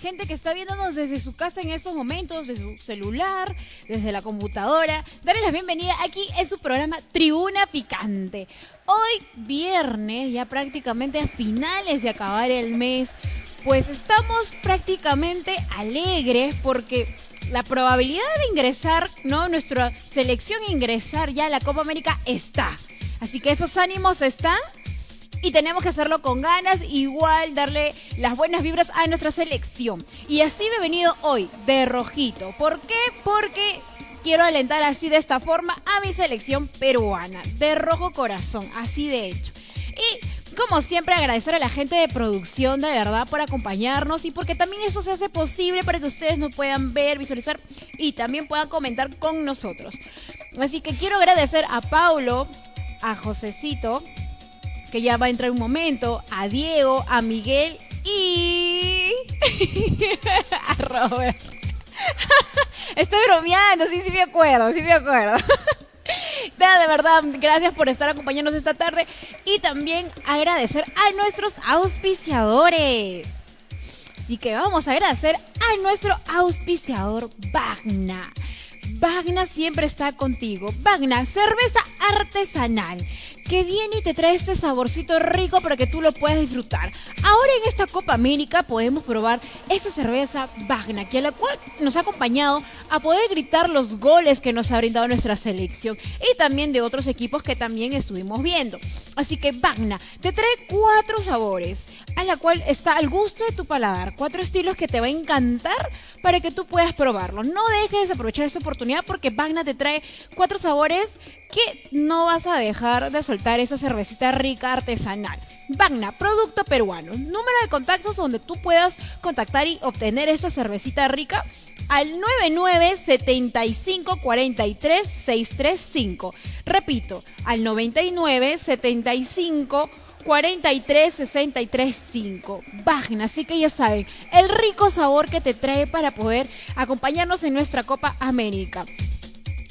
gente que está viéndonos desde su casa en estos momentos, desde su celular, desde la computadora? Darles la bienvenida aquí en su programa Tribuna Picante. Hoy viernes, ya prácticamente a finales de acabar el mes, pues estamos prácticamente alegres porque la probabilidad de ingresar, ¿no? Nuestra selección ingresar ya a la Copa América está. Así que esos ánimos están y tenemos que hacerlo con ganas, igual darle las buenas vibras a nuestra selección. Y así me he venido hoy, de rojito. ¿Por qué? Porque quiero alentar así de esta forma a mi selección peruana, de rojo corazón, así de hecho. Y como siempre, agradecer a la gente de producción, de verdad, por acompañarnos y porque también eso se hace posible para que ustedes nos puedan ver, visualizar y también puedan comentar con nosotros. Así que quiero agradecer a Paulo, a Josecito, que ya va a entrar un momento, a Diego, a Miguel y a Robert. Estoy bromeando, sí, sí me acuerdo, sí me acuerdo. de verdad, gracias por estar acompañándonos esta tarde y también agradecer a nuestros auspiciadores. Así que vamos a agradecer a nuestro auspiciador Bagna. Bagna siempre está contigo. Bagna, cerveza artesanal que viene y te trae este saborcito rico para que tú lo puedas disfrutar. Ahora en esta Copa América podemos probar esta cerveza Bagna, que a la cual nos ha acompañado a poder gritar los goles que nos ha brindado nuestra selección y también de otros equipos que también estuvimos viendo. Así que Bagna te trae cuatro sabores, a la cual está al gusto de tu paladar, cuatro estilos que te va a encantar para que tú puedas probarlo. No dejes de aprovechar esta oportunidad porque Bagna te trae cuatro sabores que no vas a dejar de soltar esa cervecita rica artesanal. Bagna, producto peruano. Número de contactos donde tú puedas contactar y obtener esta cervecita rica al 99 75 43 635. Repito, al 99 75 43 63 5. Bagna, así que ya saben, el rico sabor que te trae para poder acompañarnos en nuestra Copa América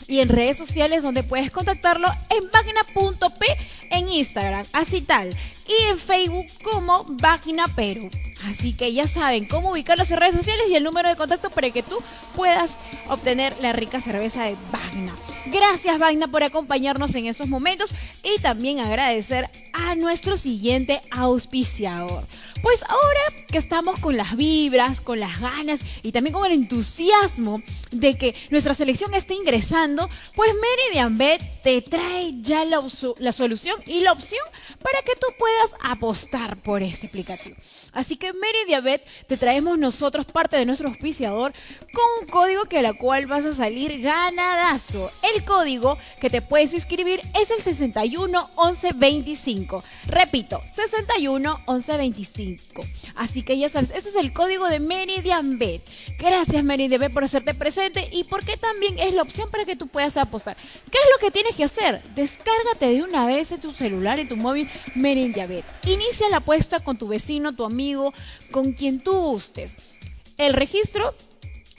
y en redes sociales donde puedes contactarlo en página.p en Instagram, así tal, y en Facebook como Vagina Perú. Así que ya saben cómo ubicarlos en redes sociales y el número de contacto para que tú puedas obtener la rica cerveza de Vagna. Gracias Vagna por acompañarnos en estos momentos y también agradecer a nuestro siguiente auspiciador. Pues ahora que estamos con las vibras, con las ganas y también con el entusiasmo de que nuestra selección esté ingresando, pues Meridian Bet te trae ya la, la solución y la opción para que tú puedas apostar por este aplicativo. Así que Meridiabet te traemos nosotros parte de nuestro auspiciador con un código que a la cual vas a salir ganadazo. El código que te puedes inscribir es el 61 11 25. Repito, 61 11 25. Así que ya sabes, este es el código de Meridianbet. Gracias Meridianbet por hacerte presente y porque también es la opción para que tú puedas apostar. ¿Qué es lo que tienes que hacer? Descárgate de una vez en tu celular y tu móvil Meridianbet. Inicia la apuesta con tu vecino, tu amigo amigo, con quien tú gustes. El registro,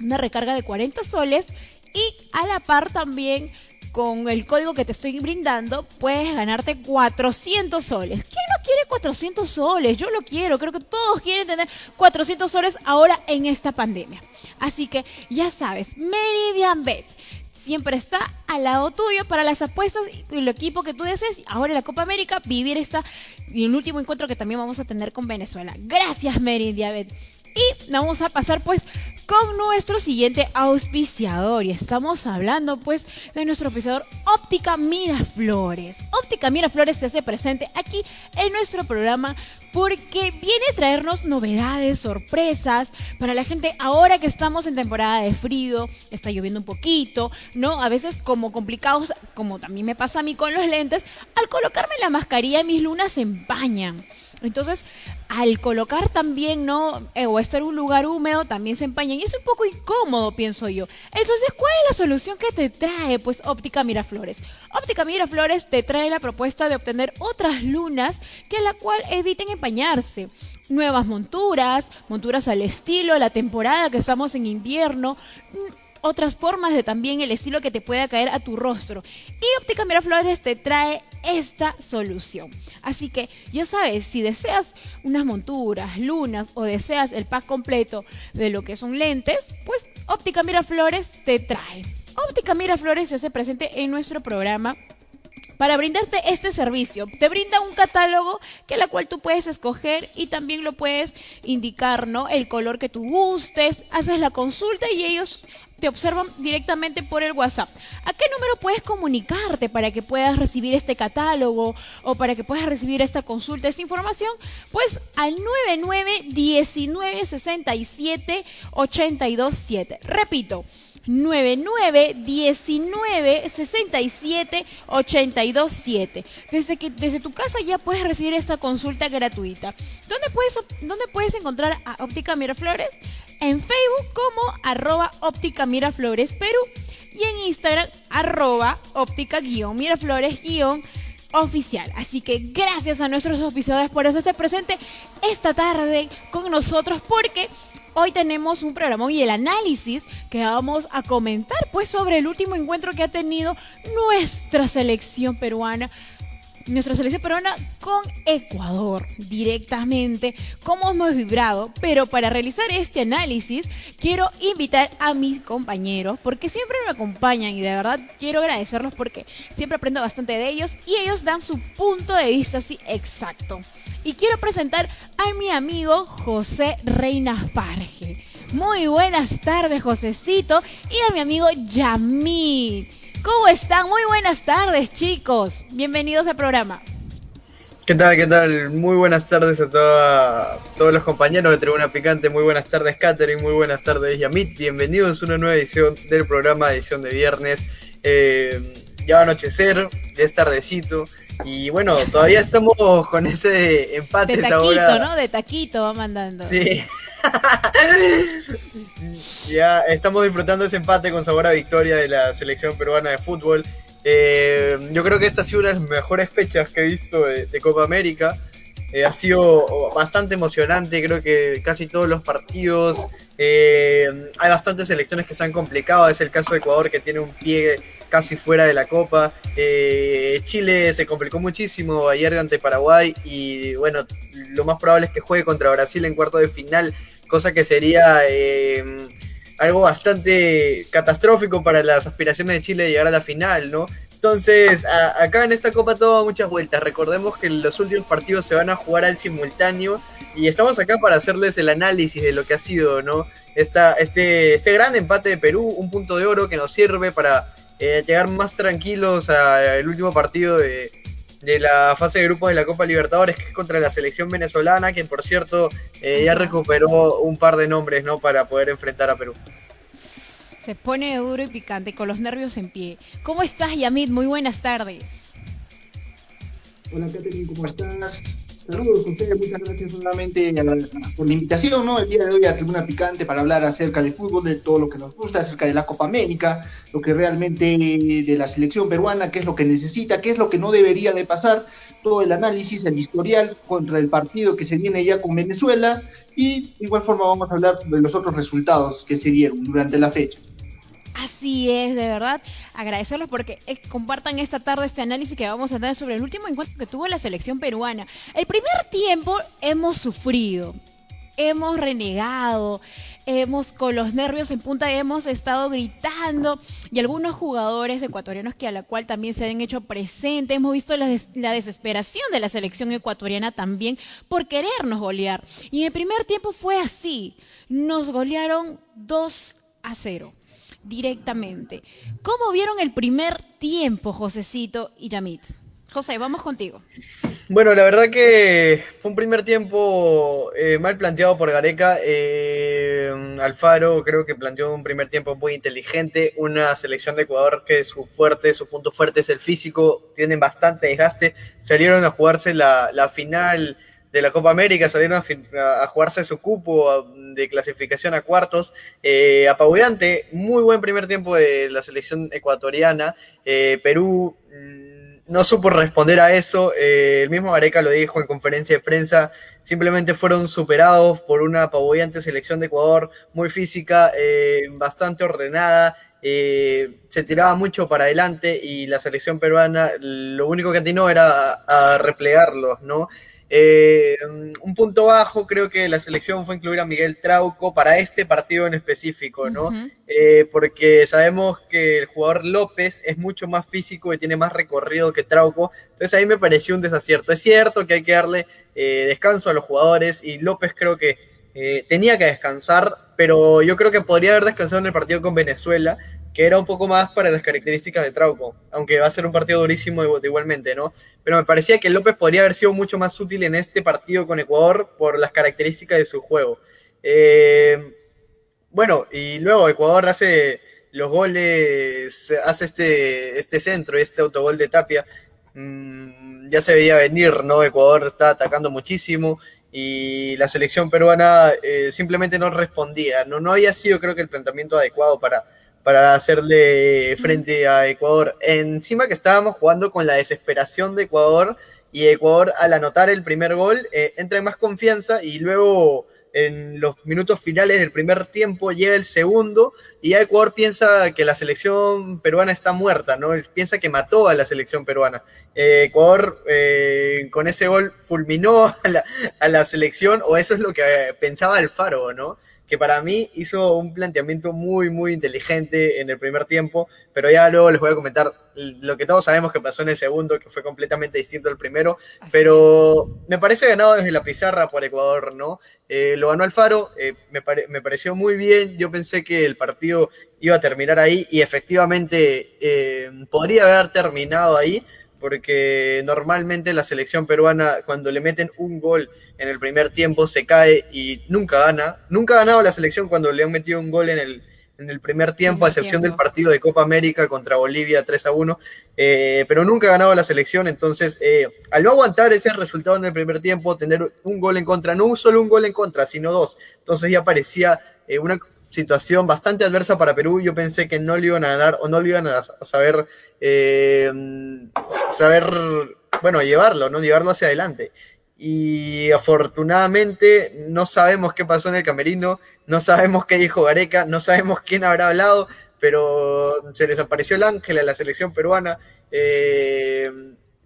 una recarga de 40 soles y a la par también con el código que te estoy brindando, puedes ganarte 400 soles. ¿Quién no quiere 400 soles? Yo lo quiero. Creo que todos quieren tener 400 soles ahora en esta pandemia. Así que ya sabes, Meridian Bet siempre está al lado tuyo para las apuestas y el equipo que tú desees. Ahora en la Copa América, vivir esta y el último encuentro que también vamos a tener con Venezuela. Gracias, Mary Diabet. Y vamos a pasar pues con nuestro siguiente auspiciador. Y estamos hablando pues de nuestro auspiciador Óptica Miraflores. Óptica Miraflores se hace presente aquí en nuestro programa porque viene a traernos novedades, sorpresas para la gente ahora que estamos en temporada de frío, está lloviendo un poquito, ¿no? A veces como complicados, como también me pasa a mí con los lentes, al colocarme la mascarilla mis lunas se empañan. Entonces, al colocar también, ¿no? Eh, o estar en un lugar húmedo, también se empañan. Y es un poco incómodo, pienso yo. Entonces, ¿cuál es la solución que te trae? Pues Óptica Miraflores. Óptica Miraflores te trae la propuesta de obtener otras lunas que a la cual eviten empañarse. Nuevas monturas, monturas al estilo, la temporada que estamos en invierno otras formas de también el estilo que te pueda caer a tu rostro. Y Óptica Miraflores te trae esta solución. Así que ya sabes, si deseas unas monturas, lunas o deseas el pack completo de lo que son lentes, pues Óptica Miraflores te trae. Óptica Miraflores se hace presente en nuestro programa para brindarte este servicio. Te brinda un catálogo que la cual tú puedes escoger y también lo puedes indicar, ¿no? El color que tú gustes, haces la consulta y ellos te observan directamente por el WhatsApp. ¿A qué número puedes comunicarte para que puedas recibir este catálogo o para que puedas recibir esta consulta, esta información? Pues al 9919678227. Repito, 9919678227. Desde que desde tu casa ya puedes recibir esta consulta gratuita. ¿Dónde puedes dónde puedes encontrar a Óptica Miraflores? En Facebook como arroba óptica Miraflores Perú y en Instagram arroba óptica guion Miraflores guion oficial. Así que gracias a nuestros oficiadores por eso esté presente esta tarde con nosotros porque hoy tenemos un programa y el análisis que vamos a comentar pues sobre el último encuentro que ha tenido nuestra selección peruana nuestra selección peruana con Ecuador directamente, cómo hemos vibrado. Pero para realizar este análisis, quiero invitar a mis compañeros, porque siempre me acompañan y de verdad quiero agradecerlos porque siempre aprendo bastante de ellos y ellos dan su punto de vista así exacto. Y quiero presentar a mi amigo José Reina Farge. Muy buenas tardes, Josecito, y a mi amigo Yamit. ¿Cómo están? Muy buenas tardes, chicos. Bienvenidos al programa. ¿Qué tal? ¿Qué tal? Muy buenas tardes a todos los compañeros de Tribuna Picante. Muy buenas tardes, Katherine. Muy buenas tardes, Yamit. Bienvenidos a una nueva edición del programa, edición de viernes. Eh, ya va a anochecer, ya es tardecito. Y bueno, todavía estamos con ese empate. De taquito, ¿no? De taquito va mandando. Sí. ya estamos disfrutando ese empate con sabor a victoria de la selección peruana de fútbol. Eh, yo creo que esta ha sido una de las mejores fechas que he visto de, Copa América. Eh, ha sido bastante emocionante, creo que casi todos los partidos. Eh, hay bastantes selecciones que se han complicado. Es el caso de Ecuador que tiene un pie casi fuera de la Copa. Chile se complicó muchísimo ayer ante Paraguay y bueno, lo más probable es que juegue contra Brasil en cuarto de final cosa que sería eh, algo bastante catastrófico para las aspiraciones de Chile de llegar a la final, ¿no? Entonces, acá en esta Copa todo muchas vueltas. Recordemos que los últimos partidos se van a jugar al simultáneo y estamos acá para hacerles el análisis de lo que ha sido, ¿no? Este, este gran empate de Perú, un punto de oro que nos sirve para eh, llegar más tranquilos al último partido de, de la fase de grupos de la Copa Libertadores, que es contra la selección venezolana, que por cierto eh, ya recuperó un par de nombres ¿no? para poder enfrentar a Perú. Se pone duro y picante, con los nervios en pie. ¿Cómo estás, Yamit? Muy buenas tardes. Hola, Katherine, ¿cómo estás? Saludos a ustedes, muchas gracias nuevamente por la invitación, ¿no? El día de hoy a Tribuna Picante para hablar acerca del fútbol, de todo lo que nos gusta, acerca de la Copa América, lo que realmente de la selección peruana, qué es lo que necesita, qué es lo que no debería de pasar, todo el análisis, el historial contra el partido que se viene ya con Venezuela y de igual forma vamos a hablar de los otros resultados que se dieron durante la fecha. Así es, de verdad, agradecerlos porque eh, compartan esta tarde este análisis que vamos a tener sobre el último encuentro que tuvo la selección peruana. El primer tiempo hemos sufrido, hemos renegado, hemos con los nervios en punta hemos estado gritando y algunos jugadores ecuatorianos que a la cual también se han hecho presente, hemos visto la, la, desesperación de la selección ecuatoriana también por querernos golear. Y en el primer tiempo fue así, nos golearon 2 a 0 directamente. ¿Cómo vieron el primer tiempo, Josecito y Yamit? José, vamos contigo. Bueno, la verdad que fue un primer tiempo eh, mal planteado por Gareca. Eh, Alfaro creo que planteó un primer tiempo muy inteligente. Una selección de Ecuador que su fuerte, su punto fuerte es el físico. Tienen bastante desgaste. Salieron a jugarse la, la final de la Copa América, salieron a, jugarse su cupo de clasificación a cuartos. Eh, apabullante, muy buen primer tiempo de la selección ecuatoriana. Eh, Perú mm, no supo responder a eso. Eh, el mismo Gareca lo dijo en conferencia de prensa. Simplemente fueron superados por una apabullante selección de Ecuador, muy física, eh, bastante ordenada. Se tiraba mucho para adelante y la selección peruana lo único que atinó era a, a replegarlos, ¿no? Eh, un punto bajo, creo que la selección fue incluir a Miguel Trauco para este partido en específico, ¿no? eh, porque sabemos que el jugador López es mucho más físico y tiene más recorrido que Trauco, entonces ahí me pareció un desacierto. Es cierto que hay que darle eh, descanso a los jugadores y López creo que eh, tenía que descansar, pero yo creo que podría haber descansado en el partido con Venezuela que era un poco más para las características de Trauco, aunque va a ser un partido durísimo igualmente, ¿no? Pero me parecía que López podría haber sido mucho más útil en este partido con Ecuador por las características de su juego. Eh, bueno, y luego Ecuador hace los goles, hace este, este centro este autogol de Tapia. Mm, ya se veía venir, ¿no? Ecuador está atacando muchísimo y la selección peruana eh, simplemente no respondía. No, no había sido, creo que, el planteamiento adecuado para para hacerle frente a Ecuador. Encima que estábamos jugando con la desesperación de Ecuador y Ecuador al anotar el primer gol eh, entra en más confianza y luego en los minutos finales del primer tiempo llega el segundo y ya Ecuador piensa que la selección peruana está muerta, ¿no? Piensa que mató a la selección peruana. Eh, Ecuador eh, con ese gol fulminó a la, a la, selección o eso es lo que pensaba Alfaro, ¿no? Que para mí hizo un planteamiento muy, muy inteligente en el primer tiempo, pero ya luego les voy a comentar lo que todos sabemos que pasó en el segundo, que fue completamente distinto al primero, Así pero me parece ganado desde la pizarra por Ecuador, ¿no? Eh, lo ganó Alfaro, eh, me, pare me, pareció muy bien, yo pensé que el partido iba a terminar ahí y efectivamente eh, podría haber terminado ahí, porque normalmente la selección peruana cuando le meten un gol en el primer tiempo se cae y nunca gana. Nunca ha ganado la selección cuando le han metido un gol en el, en el primer tiempo, a excepción del partido de Copa América contra Bolivia 3 a 1, eh, pero nunca ha ganado la selección, entonces eh, al no aguantar ese resultado en el primer tiempo, tener un gol en contra, no solo un gol en contra, sino dos, entonces ya parecía eh, una situación bastante adversa para Perú, yo pensé que no le iban a ganar o no le iban a saber, eh, saber, bueno, llevarlo, ¿no? Llevarlo hacia adelante. Y afortunadamente no sabemos qué pasó en el camerino, no sabemos qué dijo Gareca, no sabemos quién habrá hablado, pero se les apareció el ángel a la selección peruana eh,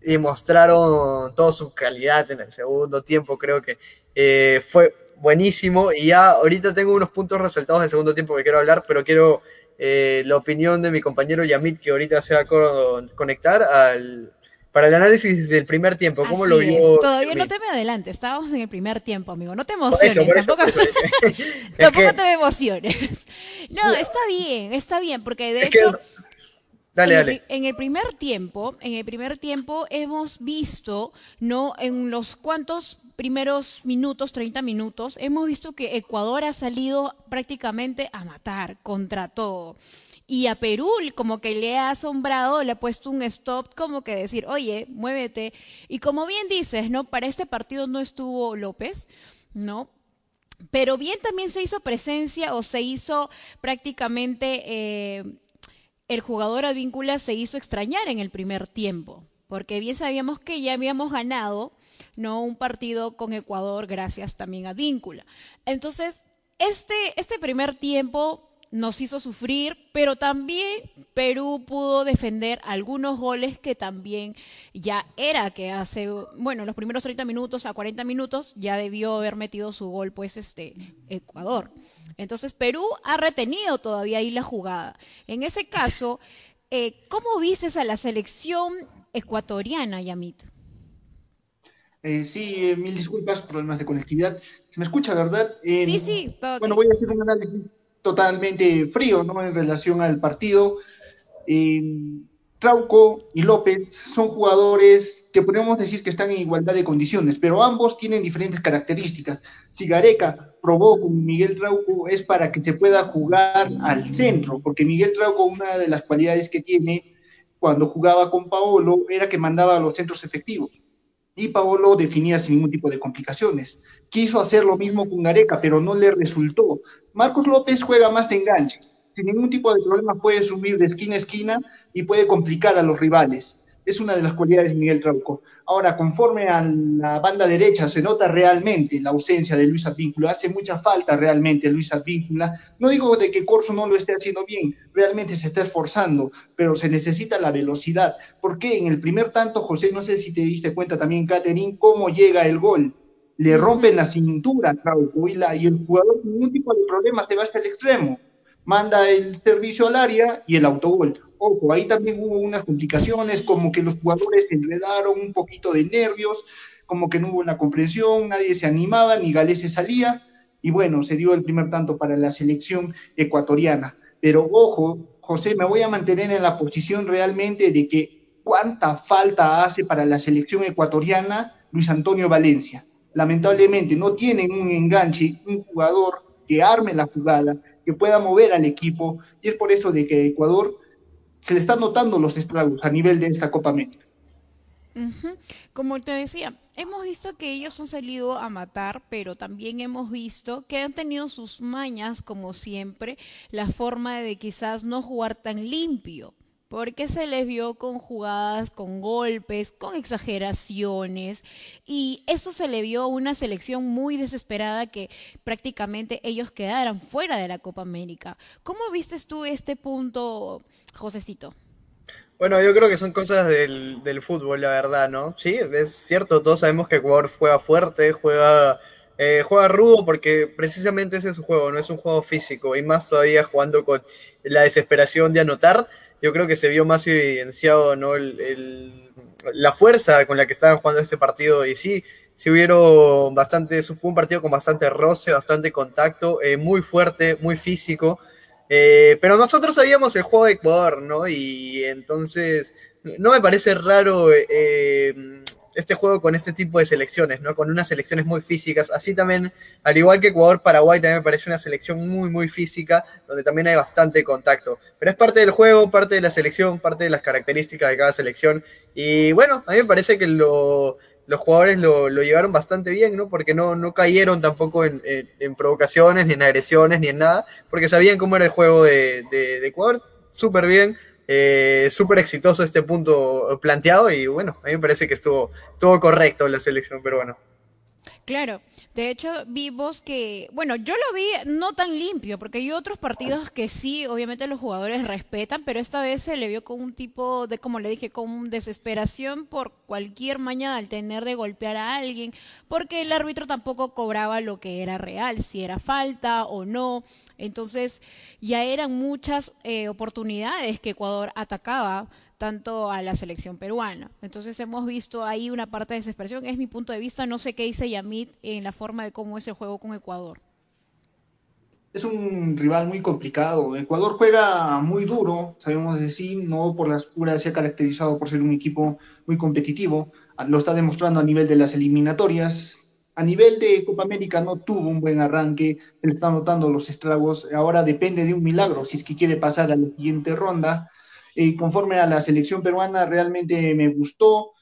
y mostraron toda su calidad en el segundo tiempo, creo que eh, fue buenísimo y ya ahorita tengo unos puntos resaltados del segundo tiempo que quiero hablar, pero quiero eh, la opinión de mi compañero Yamit que ahorita se va a conectar al, para el análisis del primer tiempo, ¿cómo Así lo vio? Es. Todavía no te me adelante, estábamos en el primer tiempo, amigo. No te emociones, por eso, por eso, tampoco, tampoco que... te emociones. No, está bien, está bien, porque de hecho. Que... Dale, en, dale. El, en el primer tiempo, en el primer tiempo hemos visto, ¿no? En los cuantos primeros minutos, 30 minutos, hemos visto que Ecuador ha salido prácticamente a matar contra todo. Y a Perú como que le ha asombrado, le ha puesto un stop como que decir, oye, muévete. Y como bien dices, ¿no? Para este partido no estuvo López, ¿no? Pero bien también se hizo presencia o se hizo prácticamente eh, el jugador Advíncula se hizo extrañar en el primer tiempo, porque bien sabíamos que ya habíamos ganado no un partido con Ecuador gracias también a Advíncula. Entonces, este, este primer tiempo nos hizo sufrir, pero también Perú pudo defender algunos goles que también ya era que hace, bueno, los primeros 30 minutos a 40 minutos ya debió haber metido su gol pues este Ecuador. Entonces Perú ha retenido todavía ahí la jugada. En ese caso, eh, ¿cómo viste a la selección ecuatoriana, Yamit? Eh, sí, eh, mil disculpas, problemas de conectividad. ¿Se me escucha, verdad? Sí, sí, todo Bueno, okay. voy a hacer un análisis totalmente frío ¿no? en relación al partido. Eh, Trauco y López son jugadores que podemos decir que están en igualdad de condiciones, pero ambos tienen diferentes características. Si Gareca probó con Miguel Trauco es para que se pueda jugar al centro, porque Miguel Trauco, una de las cualidades que tiene cuando jugaba con Paolo era que mandaba a los centros efectivos y Paolo definía sin ningún tipo de complicaciones. Quiso hacer lo mismo con Gareca, pero no le resultó. Marcos López juega más de enganche. Sin ningún tipo de problema puede subir de esquina a esquina y puede complicar a los rivales. Es una de las cualidades de Miguel Trauco. Ahora, conforme a la banda derecha, se nota realmente la ausencia de Luis Advíncula, hace mucha falta realmente Luis Advíncula. No digo de que Corso no lo esté haciendo bien, realmente se está esforzando, pero se necesita la velocidad. Porque en el primer tanto, José, no sé si te diste cuenta también, Catherine, cómo llega el gol. Le rompen la cintura Trauco y, y el jugador ningún tipo de problema se va hasta el extremo. Manda el servicio al área y el autogol Ojo, ahí también hubo unas complicaciones, como que los jugadores se enredaron un poquito de nervios, como que no hubo una comprensión, nadie se animaba, ni Galés se salía, y bueno, se dio el primer tanto para la selección ecuatoriana. Pero ojo, José, me voy a mantener en la posición realmente de que cuánta falta hace para la selección ecuatoriana Luis Antonio Valencia. Lamentablemente no tienen un enganche, un jugador que arme la jugada, que pueda mover al equipo, y es por eso de que Ecuador se le están notando los estragos a nivel de esta Copa América. Como te decía, hemos visto que ellos han salido a matar, pero también hemos visto que han tenido sus mañas, como siempre, la forma de quizás no jugar tan limpio porque se les vio con jugadas, con golpes, con exageraciones, y eso se le vio una selección muy desesperada que prácticamente ellos quedaran fuera de la Copa América. ¿Cómo vistes tú este punto, Josecito? Bueno, yo creo que son cosas del, del fútbol, la verdad, ¿no? Sí, es cierto, todos sabemos que Ecuador juega fuerte, juega eh, juega rudo porque precisamente ese es su juego, no es un juego físico, y más todavía jugando con la desesperación de anotar yo creo que se vio más evidenciado ¿no? la fuerza con la que estaban jugando este partido y sí, sí hubieron bastante, fue un partido con bastante roce, bastante contacto, eh, muy fuerte, muy físico, eh, pero nosotros sabíamos el juego de Ecuador, ¿no? Y entonces no me parece raro eh, este juego con este tipo de selecciones, ¿no? Con unas selecciones muy físicas. Así también, al igual que Ecuador-Paraguay, también me parece una selección muy, muy física, donde también hay bastante contacto. Pero es parte del juego, parte de la selección, parte de las características de cada selección. Y bueno, a mí me parece que los jugadores lo, llevaron bastante bien, ¿no? Porque no, no cayeron tampoco en, provocaciones, ni en agresiones, ni en nada, porque sabían cómo era el juego de, de Ecuador. Súper bien, eh, Súper exitoso este punto planteado y bueno, a mí me parece que estuvo, estuvo correcto la selección peruana. Claro, de hecho vimos que, bueno, yo lo vi no tan limpio, porque hay otros partidos que sí, obviamente los jugadores respetan, pero esta vez se le vio con un tipo de, como le dije, con desesperación por cualquier mañana al tener de golpear a alguien, porque el árbitro tampoco cobraba lo que era real, si era falta o no. Entonces ya eran muchas eh, oportunidades que Ecuador atacaba tanto a la selección peruana. Entonces hemos visto ahí una parte de desesperación. Es mi punto de vista. No sé qué dice Yamit en la forma de cómo es el juego con Ecuador. Es un rival muy complicado. Ecuador juega muy duro, sabemos decir, no por las puras se ha caracterizado por ser un equipo muy competitivo. Lo está demostrando a nivel de las eliminatorias. A nivel de Copa América no tuvo un buen arranque, se le están notando los estragos. Ahora depende de un milagro si es que quiere pasar a la siguiente ronda eh, conforme a la selección peruana, realmente me gustó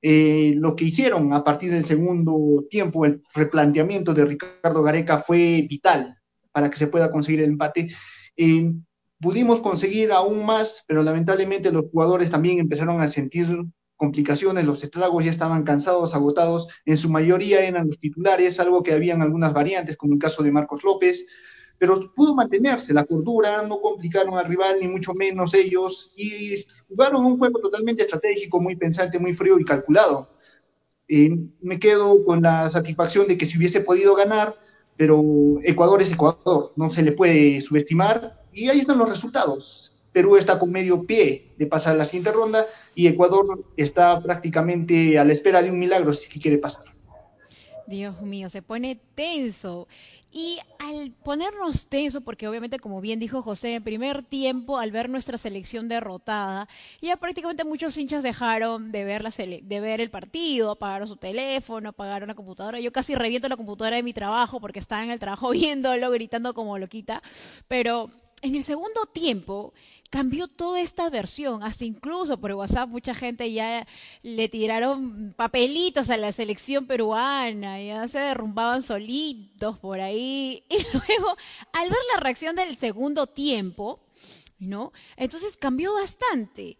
eh, lo que hicieron a partir del segundo tiempo. El replanteamiento de Ricardo Gareca fue vital para que se pueda conseguir el empate. Eh, pudimos conseguir aún más, pero lamentablemente los jugadores también empezaron a sentir complicaciones, los estragos ya estaban cansados, agotados, en su mayoría eran los titulares, algo que habían algunas variantes, como el caso de Marcos López, pero pudo mantenerse la cordura, no complicaron al rival, ni mucho menos ellos, y jugaron un juego totalmente estratégico, muy pensante, muy frío y calculado. Eh, me quedo con la satisfacción de que si hubiese podido ganar, pero Ecuador es Ecuador, no se le puede subestimar, y ahí están los resultados. Perú está con medio pie de pasar la siguiente ronda y Ecuador está prácticamente a la espera de un milagro si quiere pasar. Dios mío, se pone tenso. Y al ponernos tenso, porque obviamente como bien dijo José, en el primer tiempo, al ver nuestra selección derrotada, ya prácticamente muchos hinchas dejaron de ver, la de ver el partido, apagaron su teléfono, apagaron la computadora. Yo casi reviento la computadora de mi trabajo porque estaba en el trabajo viéndolo, gritando como loquita. Pero en el segundo tiempo cambió toda esta versión, hasta incluso por WhatsApp mucha gente ya le tiraron papelitos a la selección peruana, ya se derrumbaban solitos por ahí. Y luego, al ver la reacción del segundo tiempo, ¿no? Entonces cambió bastante.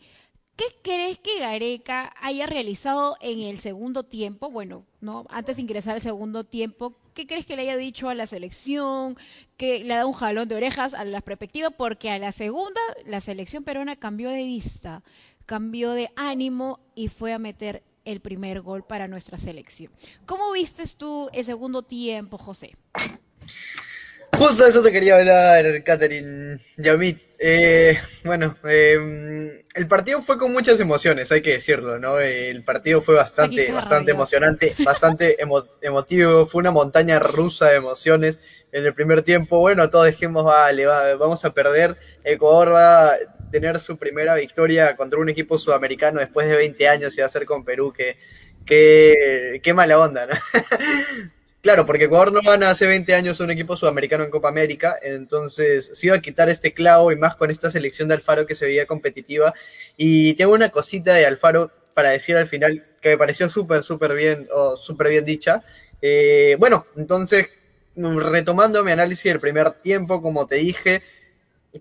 ¿Qué ¿qué crees que Gareca haya realizado en el segundo tiempo? Bueno, no, antes de ingresar al segundo tiempo, ¿qué crees que le haya dicho a la selección? Que le ha dado un jalón de orejas a las perspectivas, porque a la segunda la selección peruana cambió de vista, cambió de ánimo y fue a meter el primer gol para nuestra selección. ¿Cómo vistes tú el segundo tiempo, José? Justo eso te quería hablar, Catherine Yamit. Eh, bueno, eh, el partido fue con muchas emociones, hay que decirlo, ¿no? El partido fue bastante, bastante emocionante, bastante emotivo, fue una montaña rusa de emociones en el primer tiempo. Bueno, todos dijimos, vale, vamos a perder. Ecuador va a tener su primera victoria contra un equipo sudamericano después de 20 años y va a ser con Perú, que, que, qué mala onda, ¿no? Claro, porque Ecuador no gana hace 20 años un equipo sudamericano en Copa América, entonces se iba a quitar este clavo y más con esta selección de Alfaro que se veía competitiva. Y tengo una cosita de Alfaro para decir al final que me pareció súper, súper bien, o súper bien dicha. Eh, bueno, entonces, retomando mi análisis del primer tiempo, como te dije,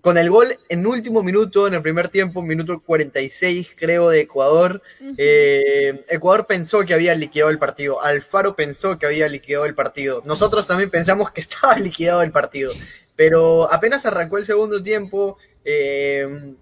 con el gol en último minuto, en el primer tiempo, minuto 46 creo de Ecuador, eh, Ecuador pensó que había liquidado el partido, Alfaro pensó que había liquidado el partido, nosotros también pensamos que estaba liquidado el partido, pero apenas arrancó el segundo tiempo, eh,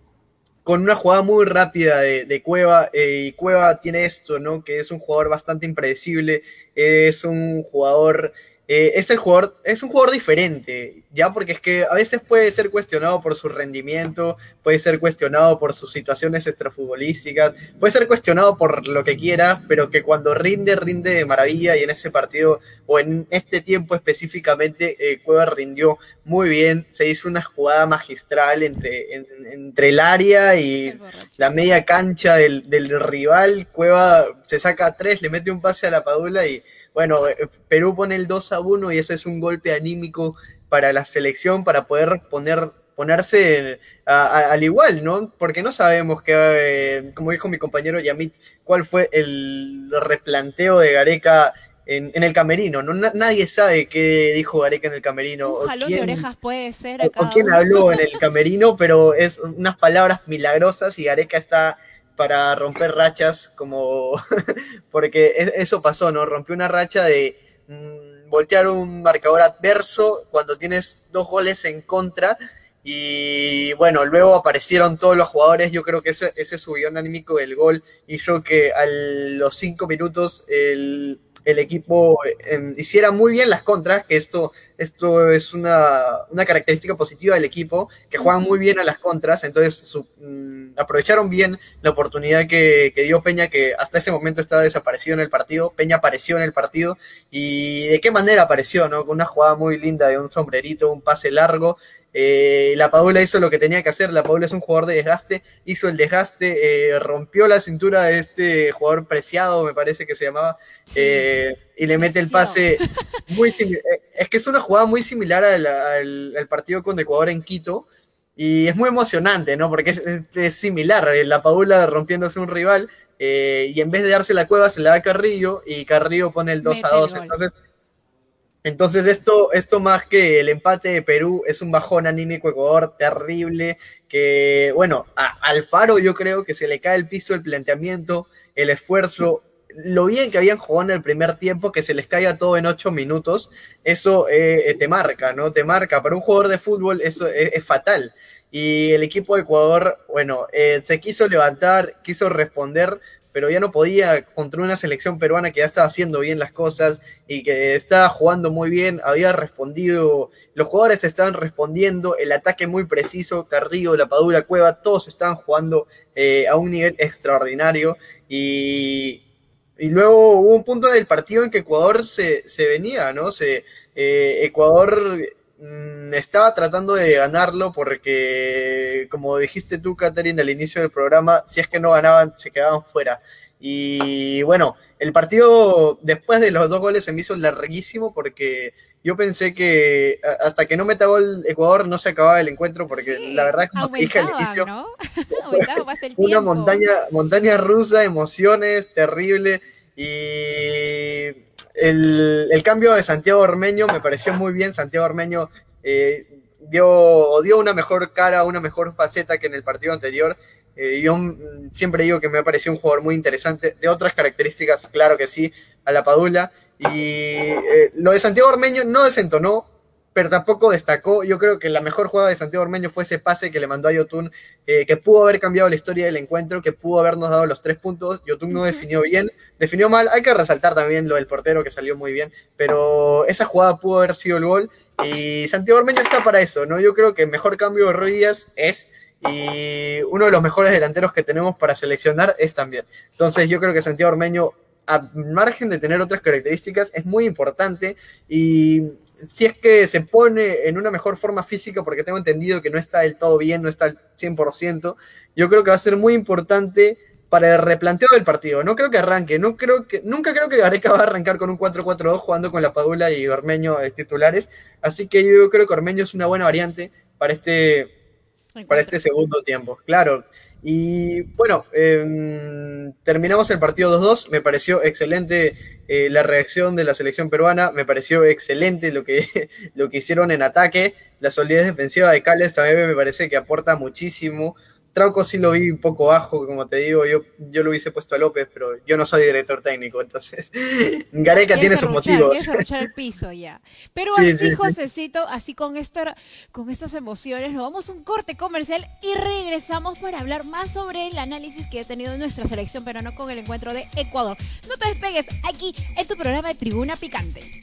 con una jugada muy rápida de, Cueva, eh, y Cueva tiene esto, ¿no? Que es un jugador bastante impredecible, es un jugador eh, este jugador es un jugador diferente, ya porque es que a veces puede ser cuestionado por su rendimiento, puede ser cuestionado por sus situaciones extrafutbolísticas, puede ser cuestionado por lo que quieras, pero que cuando rinde, rinde de maravilla y en ese partido o en este tiempo específicamente, eh, Cueva rindió muy bien, se hizo una jugada magistral entre, entre el área y la media cancha del, del rival, Cueva se saca tres, le mete un pase a la Padula y bueno, eh, Perú pone el 2 a 1 y eso es un golpe anímico para la selección para poder poner ponerse al igual, ¿no? Porque no sabemos que, eh, como dijo mi compañero Yamit, cuál fue el replanteo de Gareca en, el camerino, ¿no? nadie sabe qué dijo Gareca en el camerino. Un jalón de orejas puede ser. o quién habló en el camerino, pero es unas palabras milagrosas y Gareca está para romper rachas, como porque e, eso pasó, ¿no? Rompió una racha de mm, voltear un marcador adverso cuando tienes dos goles en contra. Y bueno, luego aparecieron todos los jugadores. Yo creo que ese, ese subió anímico del gol hizo que a los cinco minutos el, el equipo em, hiciera muy bien las contras, que esto, esto es una, una, característica positiva del equipo, que juegan muy bien a las contras, entonces mm, aprovecharon bien la oportunidad que, que, dio Peña, que hasta ese momento estaba desaparecido en el partido, Peña apareció en el partido, y de qué manera apareció, ¿no? Con una jugada muy linda de un sombrerito, un pase largo, eh, la Paula hizo lo que tenía que hacer. La Paula es un jugador de desgaste, hizo el desgaste, eh, rompió la cintura de este jugador preciado, me parece que se llamaba, eh, y le mete el pase muy Es que es una jugada muy similar al, partido con Ecuador en Quito. Y es muy emocionante, ¿no? Porque es, similar. La Paula rompiéndose un rival. y en vez de darse la cueva, se le da a Carrillo. Y Carrillo pone el 2 a 2. Entonces, entonces esto, esto más que el empate de Perú es un bajón anímico Ecuador terrible, que bueno, a Alfaro yo creo que se le cae el piso el planteamiento, el esfuerzo, lo bien que habían jugado en el primer tiempo, que se les caiga todo en ocho minutos, eso eh, te marca, ¿no? Te marca. Para un jugador de fútbol eso es, fatal. Y el equipo de Ecuador, bueno, eh, se quiso levantar, quiso responder, pero ya no podía contra una selección peruana que ya estaba haciendo bien las cosas y que estaba jugando muy bien, había respondido, los jugadores estaban respondiendo, el ataque muy preciso, Carrillo, La Padula, Cueva, todos estaban jugando eh, a un nivel extraordinario y, y, luego hubo un punto del partido en que Ecuador se, se venía, ¿no? Se, eh, Ecuador Mm, estaba tratando de ganarlo porque, como dijiste tú, Catherine, al inicio del programa, si es que no ganaban, se quedaban fuera. Y bueno, el partido después de los dos goles se me hizo larguísimo porque yo pensé que hasta que no meta gol Ecuador no se acababa el encuentro porque la verdad como te dije al inicio una montaña montaña rusa emociones terrible y el, cambio de Santiago Ormeño me pareció muy bien. Santiago Ormeño eh, dio, dio una mejor cara, una mejor faceta que en el partido anterior. Eh, yo mm, siempre digo que me ha parecido un jugador muy interesante. De otras características, claro que sí, a la Padula. Y eh, lo de Santiago Ormeño no desentonó, pero tampoco destacó. Yo creo que la mejor jugada de Santiago Ormeño fue ese pase que le mandó a Yotun, eh, que pudo haber cambiado la historia del encuentro, que pudo habernos dado los tres puntos. Yotun no definió bien, definió mal. Hay que resaltar también lo del portero, que salió muy bien, pero esa jugada pudo haber sido el gol. Y Santiago Ormeño está para eso, ¿no? Yo creo que el mejor cambio de Ruiz es y uno de los mejores delanteros que tenemos para seleccionar es también. Entonces yo creo que Santiago Ormeño, a margen de tener otras características, es muy importante y si es que se pone en una mejor forma física, porque tengo entendido que no está del todo bien, no está al 100%, yo creo que va a ser muy importante para el replanteo del partido. No creo que arranque, no creo que, nunca creo que Gareca va a arrancar con un 4-4-2 jugando con la Padula y Ormeño titulares, así que yo creo que Ormeño es una buena variante para este para este segundo tiempo, claro. Y bueno, em, terminamos el partido 2-2. Me pareció excelente eh, la reacción de la selección peruana. Me pareció excelente lo que, lo que hicieron en ataque. La solidez defensiva de Cales también me parece que aporta muchísimo Trauco sí lo vi un poco bajo, como te digo, yo, yo lo hubiese puesto a López, pero yo no soy director técnico, entonces Gareca tiene sus motivos. el piso ya. Pero así, sí, así con esto, con estas emociones, nos vamos a un corte comercial y regresamos para hablar más sobre el análisis que ha tenido nuestra selección pero no con el encuentro de Ecuador. No te despegues, aquí en tu programa de Tribuna Picante.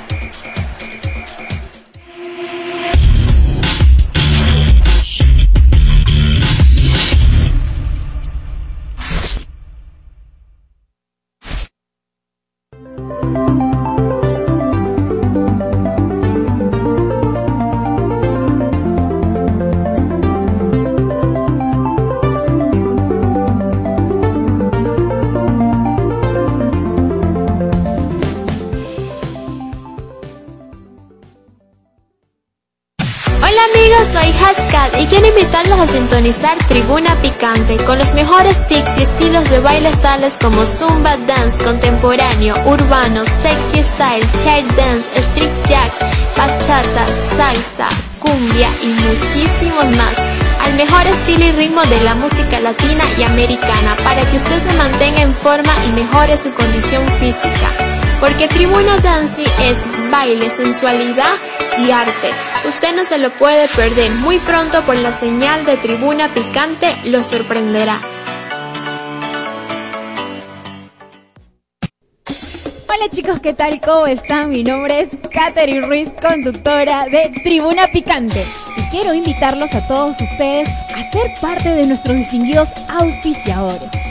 sorprenderás! a sintonizar Tribuna Picante con los mejores tics y estilos de bailes tales como Zumba Dance, contemporáneo, urbano, sexy style, chair dance, street jacks, bachata, salsa, cumbia y muchísimos más. Al mejor estilo y ritmo de la música latina y americana para que usted se mantenga en forma y mejore su condición física. Porque Tribuna Dance es baile, sensualidad y arte. Usted no se lo puede perder. Muy pronto por la señal de Tribuna Picante lo sorprenderá. Hola chicos, ¿qué tal? ¿Cómo están? Mi nombre es Katherine Ruiz, conductora de Tribuna Picante. Y quiero invitarlos a todos ustedes a ser parte de nuestros distinguidos auspiciadores.